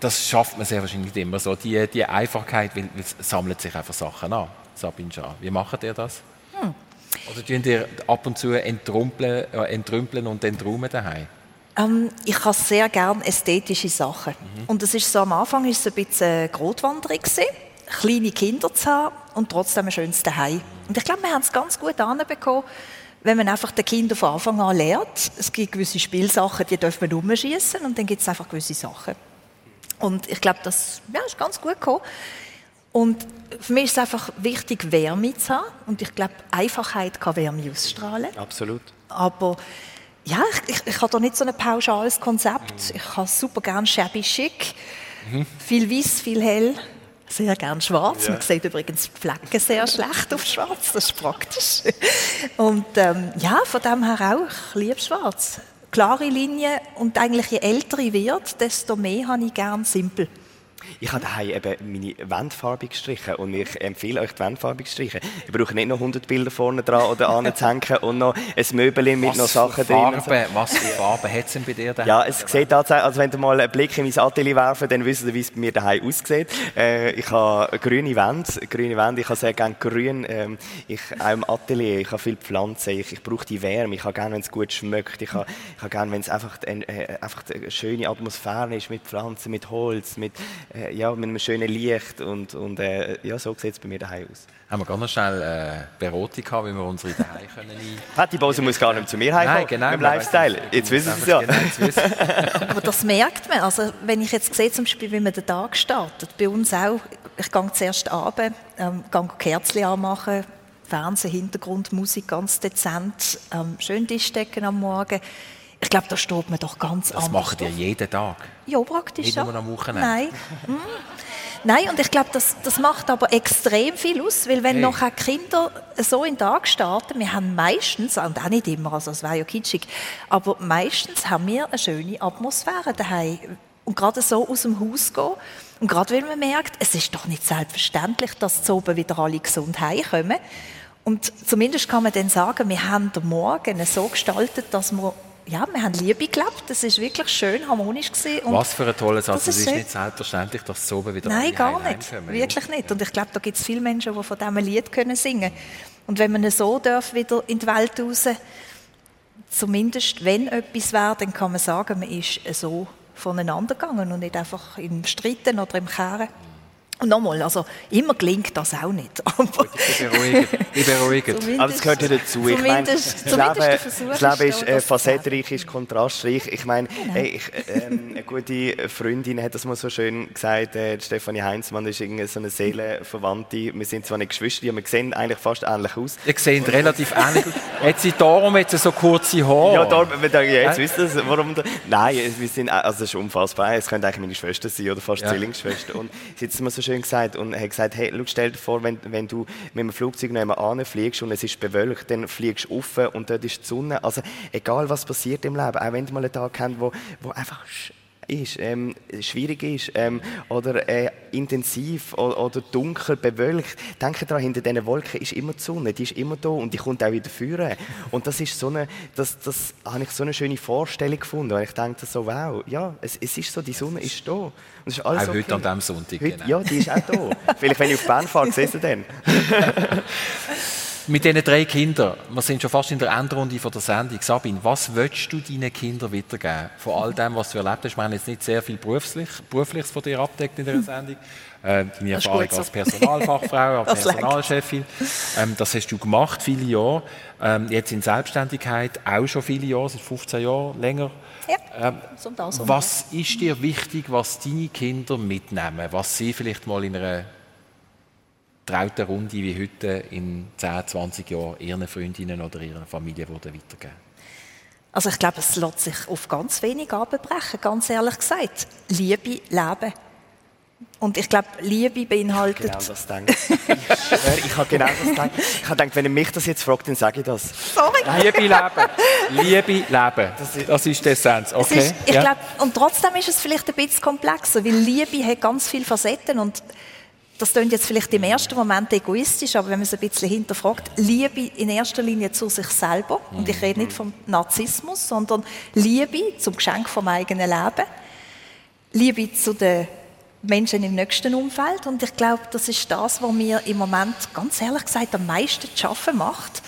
[SPEAKER 3] das schafft man sehr wahrscheinlich nicht immer so. Die, die Einfachheit, weil, weil es sammelt sich einfach Sachen an. Sabine Schah, wie macht ihr das? Hm. Oder tun ihr ab und zu entrümpeln, äh, entrümpeln und enträumen daheim?
[SPEAKER 4] Ähm, ich habe sehr gerne ästhetische Sachen. Mhm. Und das ist so, am Anfang war es ein bisschen eine Grotwanderung, kleine Kinder zu haben und trotzdem ein schönes Daheim. Und ich glaube, wir haben es ganz gut anbekommen, wenn man einfach den Kindern von Anfang an lernt. Es gibt gewisse Spielsachen, die dürfen man umschießen und dann gibt es einfach gewisse Sachen. Und ich glaube, das ja, ist ganz gut gekommen. Und für mich ist es einfach wichtig, Wärme zu haben. Und ich glaube, Einfachheit kann Wärme ausstrahlen.
[SPEAKER 5] Absolut.
[SPEAKER 4] Aber ja, ich, ich, ich habe da nicht so ein pauschales Konzept. Ich habe super gern shabby chic. Mhm. Viel weiß, viel hell. Sehr gern schwarz. Ja. Man sieht übrigens die Flecken sehr schlecht auf schwarz. Das ist praktisch. Und ähm, ja, von dem her auch. Ich liebe schwarz. Klare Linien. Und eigentlich je älter ich werde, desto mehr habe ich gern simpel.
[SPEAKER 5] Ich habe daheim eben meine Wandfarbe gestrichen und ich empfehle euch die Wandfarbe zu streichen. Ich brauche nicht noch 100 Bilder vorne dran oder [laughs] anzuhängen und noch ein Möbel mit was noch Sachen
[SPEAKER 3] Farbe, drin. Was für Farben hat es denn bei dir daheim?
[SPEAKER 5] Ja, es sieht tatsächlich, also wenn ihr mal einen Blick in mein Atelier werfen, dann wisst ihr, wie es bei mir daheim aussieht. Äh, ich habe grüne Wände, grüne Wände, ich habe sehr gerne grün. Ähm, ich, auch im Atelier, ich habe viele Pflanzen, ich, ich brauche die Wärme, ich habe gerne, wenn es gut schmeckt, ich habe, ich habe gerne, wenn es einfach, äh, einfach eine schöne Atmosphäre ist mit Pflanzen, mit Holz, mit äh, ja, mit einem schönen Licht und, und äh, ja, so sieht es bei mir daheim aus.
[SPEAKER 3] Haben wir ganz schnell äh, Beratung gehabt, wie wir unsere daheim können
[SPEAKER 5] Patti Bose muss gar nicht zu mir heimkommen, genau, mit dem Lifestyle. Jetzt wissen Sie es ja.
[SPEAKER 4] Genau [laughs] [laughs] Aber das merkt man. Also, wenn ich jetzt sehe, zum Beispiel, wie man den Tag startet, bei uns auch, ich gehe zuerst abends, ähm, gehe Kerzen anmachen, Fernsehen, Hintergrund, Musik ganz dezent, ähm, schön Tischdecken am Morgen ich glaube, da steht man doch ganz
[SPEAKER 3] das anders. Das macht ihr jeden Tag?
[SPEAKER 4] Ja, praktisch.
[SPEAKER 3] Nicht nur am Wochenende?
[SPEAKER 4] Nein. Hm. Nein, und ich glaube, das, das macht aber extrem viel aus, weil wenn hey. nachher Kinder so in den Tag starten, wir haben meistens, und auch nicht immer, also es wäre ja kitschig, aber meistens haben wir eine schöne Atmosphäre daheim und gerade so aus dem Haus gehen und gerade weil man merkt, es ist doch nicht selbstverständlich, dass zu oben wieder alle gesund heimkommen und zumindest kann man dann sagen, wir haben den Morgen so gestaltet, dass wir ja, wir haben Liebe gelebt. Das ist wirklich schön harmonisch gewesen.
[SPEAKER 3] Und Was für ein toller Satz. Es ist, ist nicht selbstverständlich, dass so wieder
[SPEAKER 4] Nein, gar nicht. Wirklich nicht. Und ich glaube, da gibt es viele Menschen, die von diesem Lied können singen können. Und wenn man so darf, wieder in die Welt raus, zumindest wenn etwas wäre, dann kann man sagen, man ist so voneinander gegangen und nicht einfach im Streiten oder im Kehren. Und nochmal, also immer gelingt das auch nicht. [laughs]
[SPEAKER 3] Aber ich beruhige. [laughs]
[SPEAKER 5] Aber es gehört ja dazu. Ich meine, das Leben, das Leben ist äh, facettenreich, ist kontrastreich. Ich meine, genau. äh, eine gute Freundin hat das mal so schön gesagt, äh, Stefanie Heinzmann ist irgendwie so eine Seelenverwandte. Wir sind zwar nicht Geschwister, aber wir sehen eigentlich fast ähnlich aus.
[SPEAKER 3] Ihr seht relativ ähnlich aus. Hat sie darum jetzt so kurze Haare?
[SPEAKER 5] Ja, darum, wir denken, jetzt wisst ihr warum. Da, nein, wir sind, also es ist unfassbar. Es könnte eigentlich meine Schwester sein oder fast ja. Zwillingsschwester. Und hat es mir schön gesagt und hat gesagt, hey, schau, stell dir vor, wenn, wenn du mit einem Flugzeug noch einmal anfliegst und es ist bewölkt, dann fliegst du auf und dort ist die Sonne. Also egal, was passiert im Leben, auch wenn du mal einen Tag hast, wo, wo einfach ist, ähm, schwierig ist ähm, oder äh, intensiv oder, oder, dunkel, bewölkt. Denke daran, hinter diesen Wolken ist immer die Sonne, die ist immer da und die kommt auch wieder führen. Und das ist so eine, das, das habe ich so eine schöne Vorstellung gefunden, weil ich denke so, wow, ja, es, es ist so, die Sonne ist da. Und
[SPEAKER 3] es ist alles auch okay. heute an diesem Sonntag,
[SPEAKER 5] heute, genau. Ja, die ist auch da. Vielleicht, wenn ich auf Bern fahre, siehst du dann. [laughs]
[SPEAKER 3] Mit diesen drei Kindern, wir sind schon fast in der Endrunde von der Sendung. Sabine, was willst du deinen Kindern weitergeben? Von all dem, was du erlebt hast. Wir haben jetzt nicht sehr viel beruflich, Berufliches von dir abdeckt in dieser [laughs] Sendung. Äh, deine Erfahrung als Personalfachfrau, [laughs] als Personalchefin. Ähm, das hast du gemacht, viele Jahre. Ähm, jetzt in Selbstständigkeit auch schon viele Jahre, seit 15 Jahren, länger.
[SPEAKER 4] Ja, ähm, so
[SPEAKER 3] so was ist dir wichtig, was deine Kinder mitnehmen? Was sie vielleicht mal in einer trauten Runde wie heute in 10, 20 Jahren ihren Freundinnen oder ihrer Familie weitergeben
[SPEAKER 4] Also ich glaube, es lässt sich auf ganz wenig abbrechen, ganz ehrlich gesagt. Liebe, Leben. Und ich glaube, Liebe beinhaltet...
[SPEAKER 5] Genau das denke [laughs] ich. ich habe genau das gedacht. Ich habe gedacht, wenn ihr mich das jetzt fragt, dann sage ich das.
[SPEAKER 3] Sorry. Liebe, Leben. Liebe, Leben. Das ist, das ist die Essenz. Okay.
[SPEAKER 4] Ist, ich ja. glaube, und trotzdem ist es vielleicht ein bisschen komplexer, weil Liebe hat ganz viele Facetten und das klingt jetzt vielleicht im ersten Moment egoistisch, aber wenn man es ein bisschen hinterfragt, Liebe in erster Linie zu sich selber, und ich rede nicht vom Narzissmus, sondern Liebe zum Geschenk vom eigenen Leben, Liebe zu den Menschen im nächsten Umfeld. Und ich glaube, das ist das, was mir im Moment, ganz ehrlich gesagt, am meisten zu schaffen macht,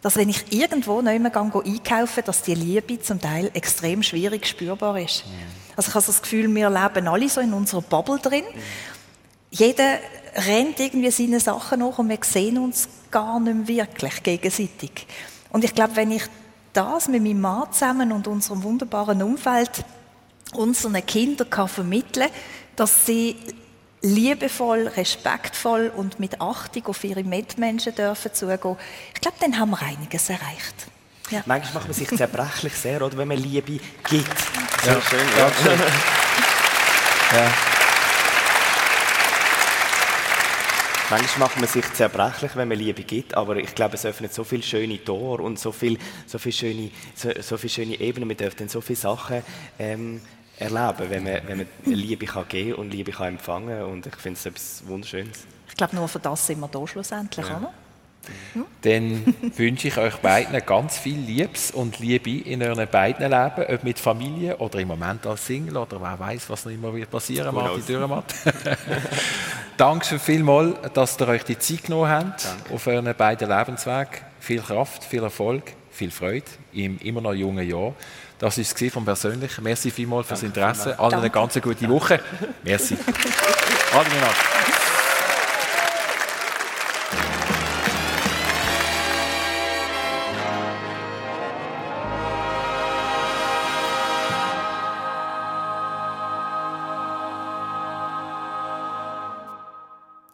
[SPEAKER 4] dass wenn ich irgendwo neu einkaufe, dass die Liebe zum Teil extrem schwierig spürbar ist. Also ich habe das Gefühl, wir leben alle so in unserer Bubble drin. Jeder rennt irgendwie seine Sachen nach und wir sehen uns gar nicht mehr wirklich gegenseitig. Und ich glaube, wenn ich das mit meinem Mann zusammen und unserem wunderbaren Umfeld unseren Kindern kann vermitteln kann, dass sie liebevoll, respektvoll und mit Achtung auf ihre Mitmenschen dürfen zugehen, ich glaube, dann haben wir einiges erreicht.
[SPEAKER 5] Ja. Manchmal macht man sich zerbrechlich sehr, oder, wenn man Liebe gibt.
[SPEAKER 3] Ja. So schön. Ja. schön. ja. [laughs]
[SPEAKER 5] Manchmal macht man sich zerbrechlich, wenn man Liebe gibt, aber ich glaube, es öffnet so viele schöne Tore und so viele so viel schöne, so, so viel schöne Ebenen. Man dürfen so viele Sachen ähm, erleben, wenn man, wenn man Liebe kann geben und Liebe kann empfangen und ich finde es etwas Wunderschönes.
[SPEAKER 4] Ich glaube, nur für das sind wir da schlussendlich, ja. oder?
[SPEAKER 3] Hm? Dann [laughs] wünsche ich euch beiden ganz viel Liebes und Liebe in euren beiden Leben, ob mit Familie oder im Moment als Single oder wer weiß, was noch immer wird passieren, Martin Dürrematt. [laughs] Danke schon vielmals, dass ihr euch die Zeit genommen habt Danke. auf euren beiden Lebensweg. Viel Kraft, viel Erfolg, viel Freude im immer noch jungen Jahr. Das war es vom Persönlichen. Merci vielmals fürs Interesse. Allen eine ganz gute Woche. Merci. Adi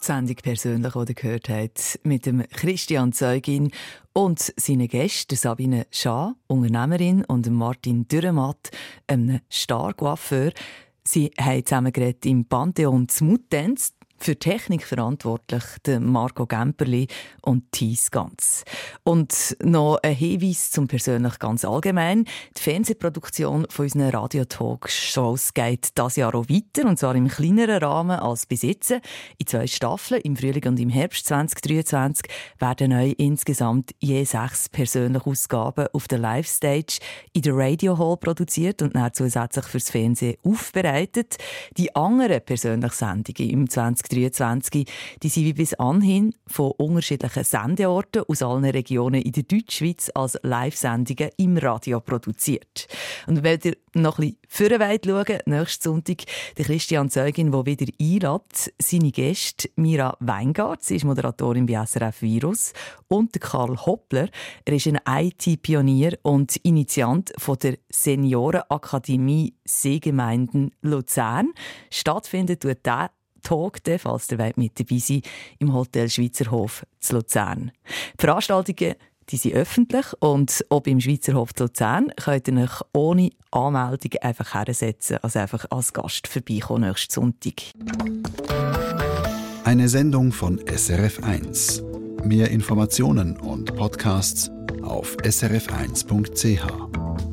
[SPEAKER 6] Sendung persönlich, die ihr gehört habt, mit dem Christian Zeugin und seinen Gästen, Sabine Schaar, Unternehmerin, und Martin Dürrematt, einem Star-Coiffeur. Sie haben zusammen im Pantheon Zmutenz für Technik verantwortlich Marco Gemperli und Thies Ganz. Und noch ein Hinweis zum persönlich ganz allgemein. Die Fernsehproduktion von unseren Radio-Talk-Shows geht das Jahr auch weiter, und zwar im kleineren Rahmen als besitzen. In zwei Staffeln, im Frühling und im Herbst 2023, werden neu insgesamt je sechs persönliche Ausgaben auf der Live-Stage in der Radio Hall produziert und dann zusätzlich fürs Fernsehen aufbereitet. Die anderen persönlichen Sendungen im 20 2023. Die sind wie bis anhin von unterschiedlichen Sendeorten aus allen Regionen in der Deutschschweiz als Live-Sendungen im Radio produziert. Und wenn ihr noch ein bisschen vorwärts schauen, nächsten Sonntag der Christian Zeugin, der wieder einlädt, seine Gäste Mira Weingart, sie ist Moderatorin bei SRF Virus, und Karl Hoppler, er ist ein IT-Pionier und Initiant von der Seniorenakademie Seegemeinden Luzern. Stattfindet tut der Talk, falls ihr mit dabei sein im Hotel Schweizerhof zu Luzern. Die Veranstaltungen die sind öffentlich und ob im Schweizerhof zu Luzern könnt ihr euch ohne Anmeldung einfach hersetzen, also einfach als Gast vorbeikommen nächsten Sonntag.
[SPEAKER 1] Eine Sendung von SRF1. Mehr Informationen und Podcasts auf srf1.ch.